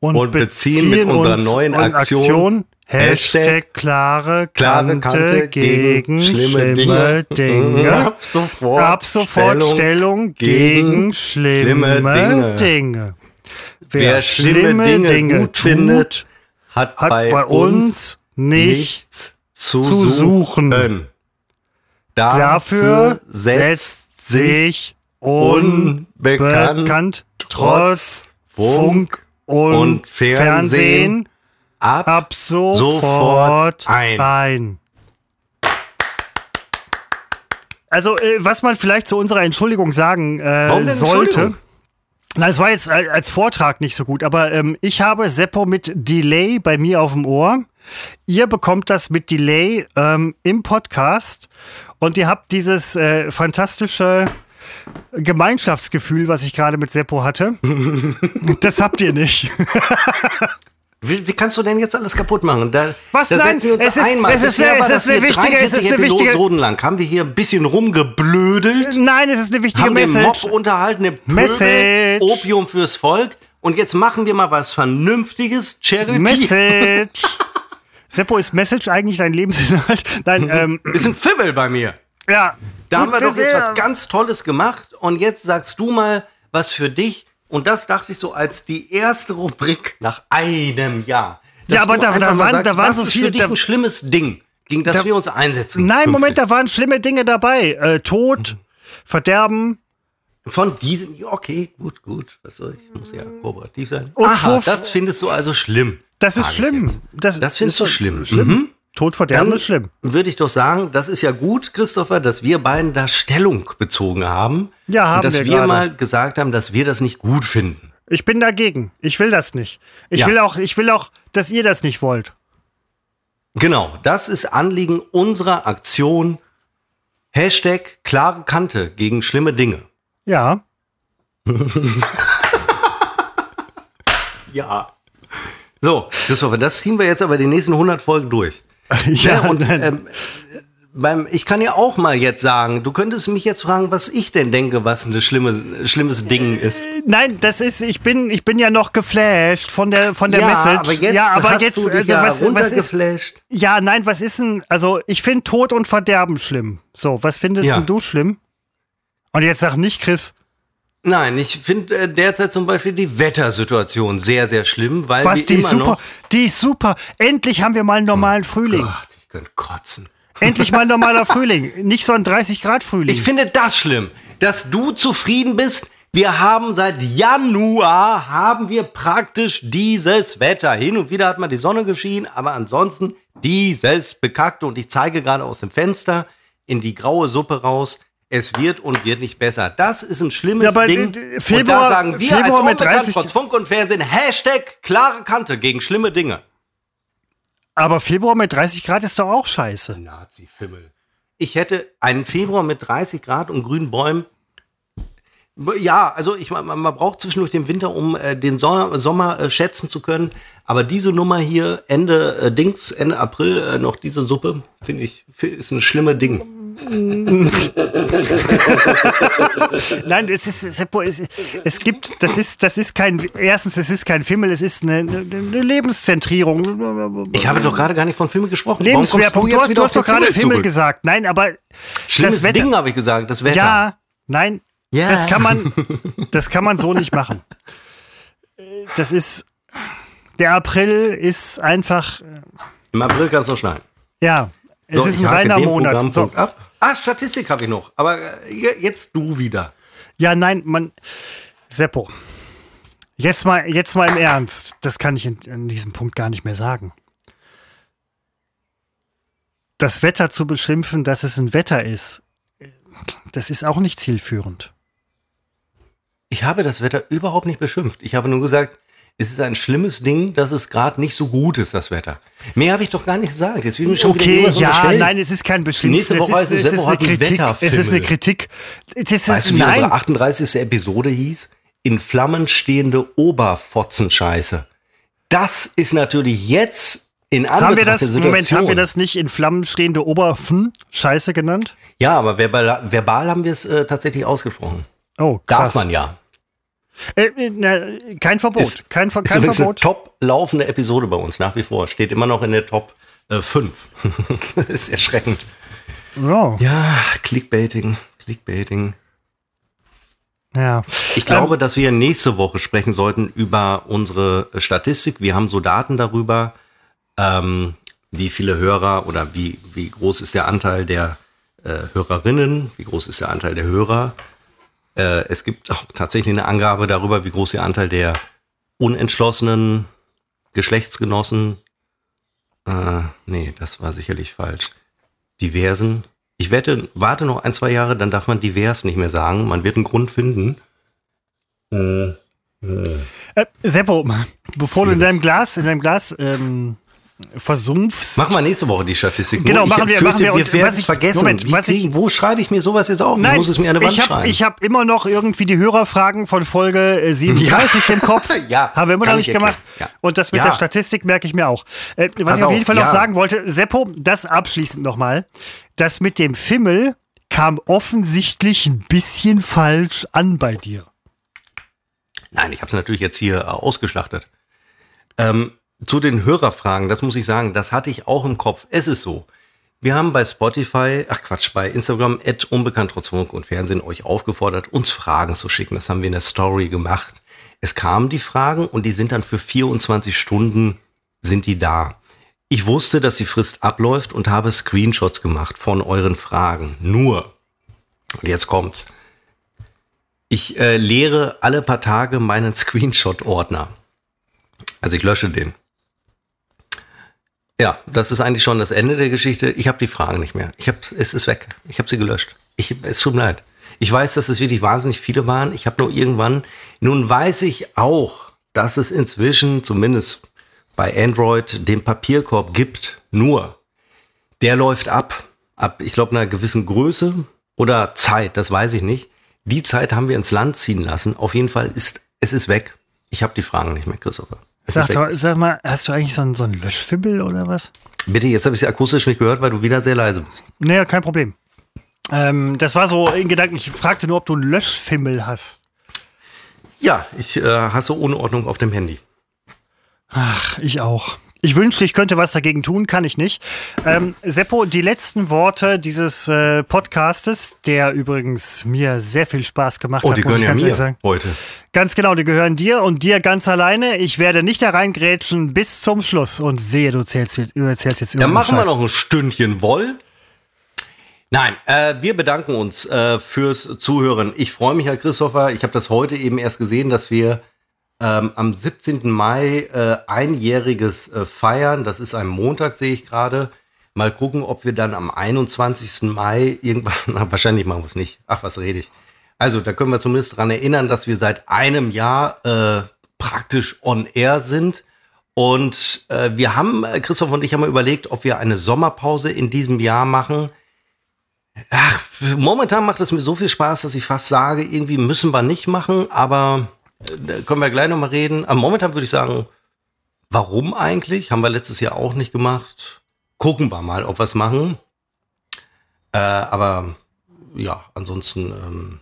und, und beziehen mit unserer uns neuen Aktion Hashtag klare klare Kante, gegen schlimme Dinge. Ab sofort, Ab sofort Stellung, gegen schlimme, schlimme Dinge. Dinge. Wer schlimme Dinge gut findet, hat, hat bei, uns nichts zu, suchen. suchen. Dafür setzt sich unbekannt unbekannt trotz Funk und, und Fernsehen ab, ab sofort, sofort ein. ein. Also, äh, was man vielleicht zu unserer Entschuldigung sagen Warum äh, sollte. Entschuldigung? Na, es war jetzt äh, als Vortrag nicht so gut, aber ähm, ich habe Seppo mit Delay bei mir auf dem Ohr. Ihr bekommt das mit Delay ähm, im Podcast und ihr habt dieses äh, fantastische Gemeinschaftsgefühl, was ich gerade mit Seppo hatte. das habt ihr nicht. Wie, wie kannst du denn jetzt alles kaputt machen? Da, Was? da Nein, setzen wir uns es ist- einmal. es ist Bisher eine- es ist eine wichtige- es 43 ist eine wichtige- Episoden lang. Haben wir hier ein bisschen rumgeblödelt, Nein, es ist eine wichtige haben den Message. Mob unterhalten, den Pöbel, Message. Opium fürs Volk. Und jetzt machen wir mal was Vernünftiges. Charity Message. Seppo, ist Message eigentlich dein Lebensinhalt? Nein, ähm, ist ein Fimmel bei mir. Ja. Da haben wir doch jetzt was ganz Tolles gemacht und jetzt sagst du mal was für dich. Und das dachte ich so als die erste Rubrik nach einem Jahr. Ja, aber da- da waren- da waren so ist viele- für dich ein schlimmes Ding, gegen das Da- wir uns einsetzen. Nein, Moment, künftig. da waren schlimme Dinge dabei. Äh, Tod, Verderben. Von diesen, okay, gut, gut. Was soll ich? Muss ja kooperativ sein. Und Aha, das findest du also schlimm. Das ist schlimm. Das, Das findest ist du schlimm. Schlimm. Mhm. Tod, Verderben Dann ist schlimm. würde ich doch sagen, das ist ja gut, Christopher, dass wir beiden da Stellung bezogen haben. Ja, haben und dass wir wir, mal gesagt haben, dass wir das nicht gut finden. Ich bin dagegen. Ich will das nicht. Ich Ja. will auch, ich will auch, dass ihr das nicht wollt. Genau, das ist Anliegen unserer Aktion. Hashtag klare Kante gegen schlimme Dinge. Ja. Ja. So, Christopher, das ziehen wir jetzt aber die nächsten 100 Folgen durch. Ja, Ja, und nein. ähm, beim, ich kann ja auch mal jetzt sagen, du könntest mich jetzt fragen, was ich denn denke, was ein schlimme, schlimmes Ding ist. Nein, das ist, ich bin, ich bin ja noch geflasht von der, von der ja, Message. aber jetzt ja, aber hast jetzt, du dich also ja was, was ist, ja, nein, was ist denn, also ich finde Tod und Verderben schlimm. So, was findest Ja. denn du schlimm? Und jetzt sag nicht, Chris, Nein, ich finde äh, derzeit zum Beispiel die Wettersituation sehr, sehr schlimm, weil was, die immer ist super, noch... die ist super. Endlich haben wir mal einen normalen Frühling. Gott, ich könnte kotzen. Endlich mal ein normaler Frühling. Nicht so ein 30 Grad Frühling. Ich finde das schlimm, dass du zufrieden bist. Wir haben seit Januar haben wir praktisch dieses Wetter. Hin und wieder hat mal die Sonne geschienen, aber ansonsten dieses bekackte und ich zeige gerade aus dem Fenster in die graue Suppe raus. Es wird und wird nicht besser. Das ist ein schlimmes Ja, Ding. äh, und Februar- da sagen wir Februar als mit unbekannt 30 trotz Funk und Fernsehen Hashtag klare Kante gegen schlimme Dinge. aber Februar mit 30 Grad ist doch auch scheiße. Nazi-Fimmel. Ich hätte einen Februar mit 30 Grad und grünen Bäumen. Ja, also ich man, man braucht zwischendurch den Winter, um äh, den Sommer, Sommer äh, schätzen zu können. Aber diese Nummer hier, Ende äh, Dings, Ende April, äh, noch diese Suppe, finde ich, ist ein schlimme Ding. Nein, es ist, Seppo, es, es gibt, das ist, das ist kein, erstens, es ist kein Fimmel, es ist eine, eine, Lebenszentrierung. Ich habe doch gerade gar nicht von Filmen gesprochen. Lebensschwerpunkt. Du hast, du hast doch gerade Fimmel gesagt. Nein, aber Schlimmes das Wetter- Ding habe ich gesagt, das Wetter. ja, nein, Ja. das kann man, das kann man so nicht machen. Das ist, der April ist einfach, Im April kann es noch schneien. ja, es So, ist ein reiner Monat. So. Ab. Ah, Statistik habe ich noch. Aber äh, je- jetzt du wieder. Ja, nein, man, Seppo, jetzt mal, jetzt mal im Ernst, das kann ich in, in diesem Punkt gar nicht mehr sagen. Das Wetter zu beschimpfen, dass es ein Wetter ist, das ist auch nicht zielführend. Ich habe das Wetter überhaupt nicht beschimpft. Ich habe nur gesagt, es ist ein schlimmes Ding, dass es gerade nicht so gut ist, das Wetter. Mehr habe ich doch gar nicht gesagt. Jetzt will ich schon Okay, ja, unterstellen. nein, es ist kein Beschimpfen. nächste es Woche ist, es, es Seppo ist eine Kritik. Es ist eine. Kritik. Es ist, Weißt du, wie nein, unsere 38. Episode hieß? In Flammen stehende Oberfotzenscheiße. Das ist natürlich jetzt in haben wir Anbetracht das, der Situation. Moment, haben wir das nicht in Flammen stehende Oberfen Scheiße genannt? Ja, aber verbal, verbal haben wir es äh, tatsächlich ausgesprochen. Oh, Darf krass. man ja. Äh, na, kein Verbot. Ist- kein, Ver- Ist kein übrigens eine Verbot. top laufende Episode bei uns, nach wie vor. Steht immer noch in der Top äh, 5. ist erschreckend. Ja. Ja, Clickbaiting, Clickbaiting. ja. Ich glaube, dass wir nächste Woche sprechen sollten über unsere Statistik. Wir haben so Daten darüber, ähm, wie viele Hörer oder wie, wie groß ist der Anteil der äh, Hörerinnen, wie groß ist der Anteil der Hörer. Äh, es gibt auch tatsächlich eine Angabe darüber, wie groß der Anteil der unentschlossenen Geschlechtsgenossen, äh, nee, das war sicherlich falsch, diversen. Ich wette, warte noch ein, zwei Jahre, dann darf man divers nicht mehr sagen. Man wird einen Grund finden. Äh, Seppo, bevor du in deinem Glas, in deinem Glas ähm, versumpfst. Machen wir nächste Woche die Statistik. Genau, ich machen wir- fürchte, machen wir. wir werden es ich- vergessen. Moment, was ich- kriegen- wo schreibe ich mir sowas jetzt auf? ich muss es mir an der Wand ich habe schreiben. ich hab immer noch irgendwie die Hörerfragen von Folge äh, 37 im Kopf. Ja, Haben wir immer noch ich nicht gemacht. Ja. Und das mit Ja. der Statistik merke ich mir auch. Äh, was Pass ich auf jeden Fall noch ja. sagen wollte, Seppo, das abschließend nochmal. Das mit dem Fimmel kam offensichtlich ein bisschen falsch an bei dir. Nein, ich habe es natürlich jetzt hier äh, ausgeschlachtet. Ähm, zu den Hörerfragen, das muss ich sagen, das hatte ich auch im Kopf. Es ist so. Wir haben bei Spotify, ach Quatsch, bei Instagram, at unbekannt trotz Funk und Fernsehen euch aufgefordert, uns Fragen zu schicken. Das haben wir in der Story gemacht. Es kamen die Fragen und die sind dann für 24 Stunden sind die da. Ich wusste, dass die Frist abläuft und habe Screenshots gemacht von euren Fragen. Nur, und jetzt kommt's. Ich äh, leere alle paar Tage meinen Screenshot-Ordner. Also ich lösche den. Ja, das ist eigentlich schon das Ende der Geschichte. Ich habe die Fragen nicht mehr. Ich hab, es ist weg. Ich habe sie gelöscht. Ich, es tut mir leid. Ich weiß, dass es wirklich wahnsinnig viele waren. Ich habe nur irgendwann, nun weiß ich auch, dass es inzwischen zumindest bei Android den Papierkorb gibt. Nur, der läuft ab. Ab, ich glaube, einer gewissen Größe oder Zeit, das weiß ich nicht. Die Zeit haben wir ins Land ziehen lassen. Auf jeden Fall ist es ist weg. Ich habe die Fragen nicht mehr, Christopher. Sag, doch, sag, mal, hast du eigentlich so einen, so einen Löschfibbel oder was? Bitte, jetzt habe ich sie akustisch nicht gehört, weil du wieder sehr leise bist. Naja, kein Problem. Ähm, das war so in Gedanken, ich fragte nur, ob du einen Löschfimmel hast. Ja, ich äh, hasse Unordnung auf dem Handy. Ach, ich auch. Ich wünschte, ich könnte was dagegen tun, kann ich nicht. Ähm, Seppo, die letzten Worte dieses äh, Podcastes, der übrigens mir sehr viel Spaß gemacht oh, hat, die muss gehören ich ja ganz mir ehrlich sagen. heute. Ganz genau, die gehören dir und dir ganz alleine. Ich werde nicht da reingrätschen bis zum Schluss. Und wehe, du erzählst, jetzt- erzählst jetzt Dann machen wir Scheiß. noch ein Stündchen Woll. Nein, äh, wir bedanken uns äh, fürs Zuhören. Ich freue mich, Herr Christopher. Ich habe das heute eben erst gesehen, dass wir ähm, am 17. Mai äh, einjähriges äh, feiern. Das ist ein Montag, sehe ich gerade. Mal gucken, ob wir dann am 21. Mai irgendwann, na, wahrscheinlich machen wir es nicht. Ach, was rede ich. Also, da können wir zumindest dran erinnern, dass wir seit einem Jahr äh, praktisch on air sind. Und äh, wir haben, äh, Christoph und ich haben mal überlegt, ob wir eine Sommerpause in diesem Jahr machen. Ach, momentan macht es mir so viel Spaß, dass ich fast sage, irgendwie müssen wir nicht machen, aber da können wir gleich nochmal reden. Aber momentan würde ich sagen, warum eigentlich? Haben wir letztes Jahr auch nicht gemacht. Gucken wir mal, ob wir es machen. Äh, aber ja, ansonsten ähm,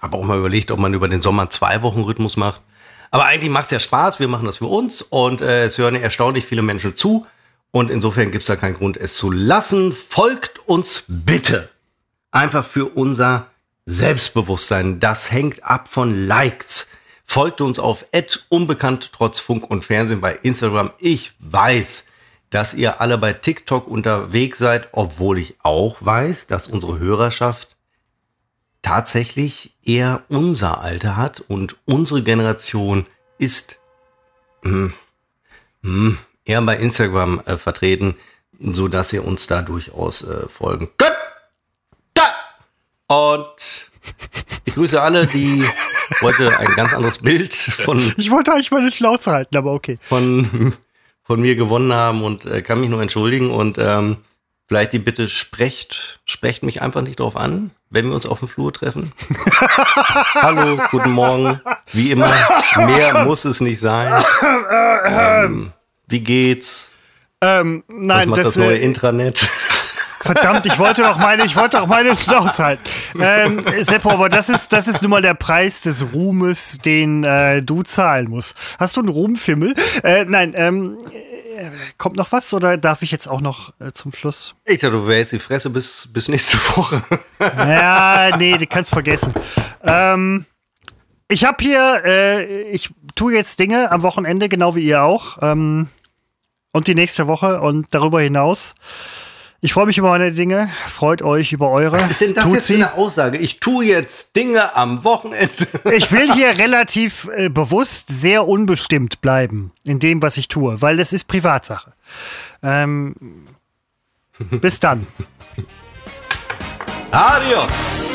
habe auch mal überlegt, ob man über den Sommer zwei Wochen Rhythmus macht. Aber eigentlich macht es ja Spaß, wir machen das für uns und äh, es hören erstaunlich viele Menschen zu. Und insofern gibt es da keinen Grund, es zu lassen. Folgt uns bitte. Einfach für unser Selbstbewusstsein. Das hängt ab von Likes. Folgt uns auf unbekannt trotz Funk und Fernsehen bei Instagram. Ich weiß, dass ihr alle bei TikTok unterwegs seid, obwohl ich auch weiß, dass unsere Hörerschaft tatsächlich eher unser Alter hat und unsere Generation ist mm, mm, eher bei Instagram äh, vertreten, so dass ihr uns da durchaus äh, folgen könnt. Und ich grüße alle, die heute ein ganz anderes Bild von Ich wollte eigentlich meine Schnauze halten, aber okay. von, von mir gewonnen haben und äh, kann mich nur entschuldigen und ähm, vielleicht die Bitte sprecht, sprecht mich einfach nicht drauf an, wenn wir uns auf dem Flur treffen. Hallo, guten Morgen. Wie immer, mehr muss es nicht sein. Ähm, wie geht's? Ähm, Was nein, macht das, das, neue äh, Intranet? Verdammt, ich wollte doch meine, ich wollte doch meine Schnauze halten. Ähm, Seppo, aber das ist, das ist nun mal der Preis des Ruhmes, den äh, du zahlen musst. Hast du einen Ruhmfimmel? Äh, nein, ähm, äh, kommt noch was oder darf ich jetzt auch noch äh, zum Schluss? Ich dachte, du wärst die Fresse bis, bis nächste Woche. Ja, nee, du kannst vergessen. Ähm, ich habe hier, äh, ich tue jetzt Dinge am Wochenende, genau wie ihr auch. Ähm, und die nächste Woche und darüber hinaus. Ich freue mich über meine Dinge, freut euch über eure. Was ist denn das Tut jetzt sie. eine Aussage? Ich tue jetzt Dinge am Wochenende. Ich will hier relativ äh, bewusst sehr unbestimmt bleiben in dem, was ich tue, weil das ist Privatsache. Ähm, bis dann. Adios.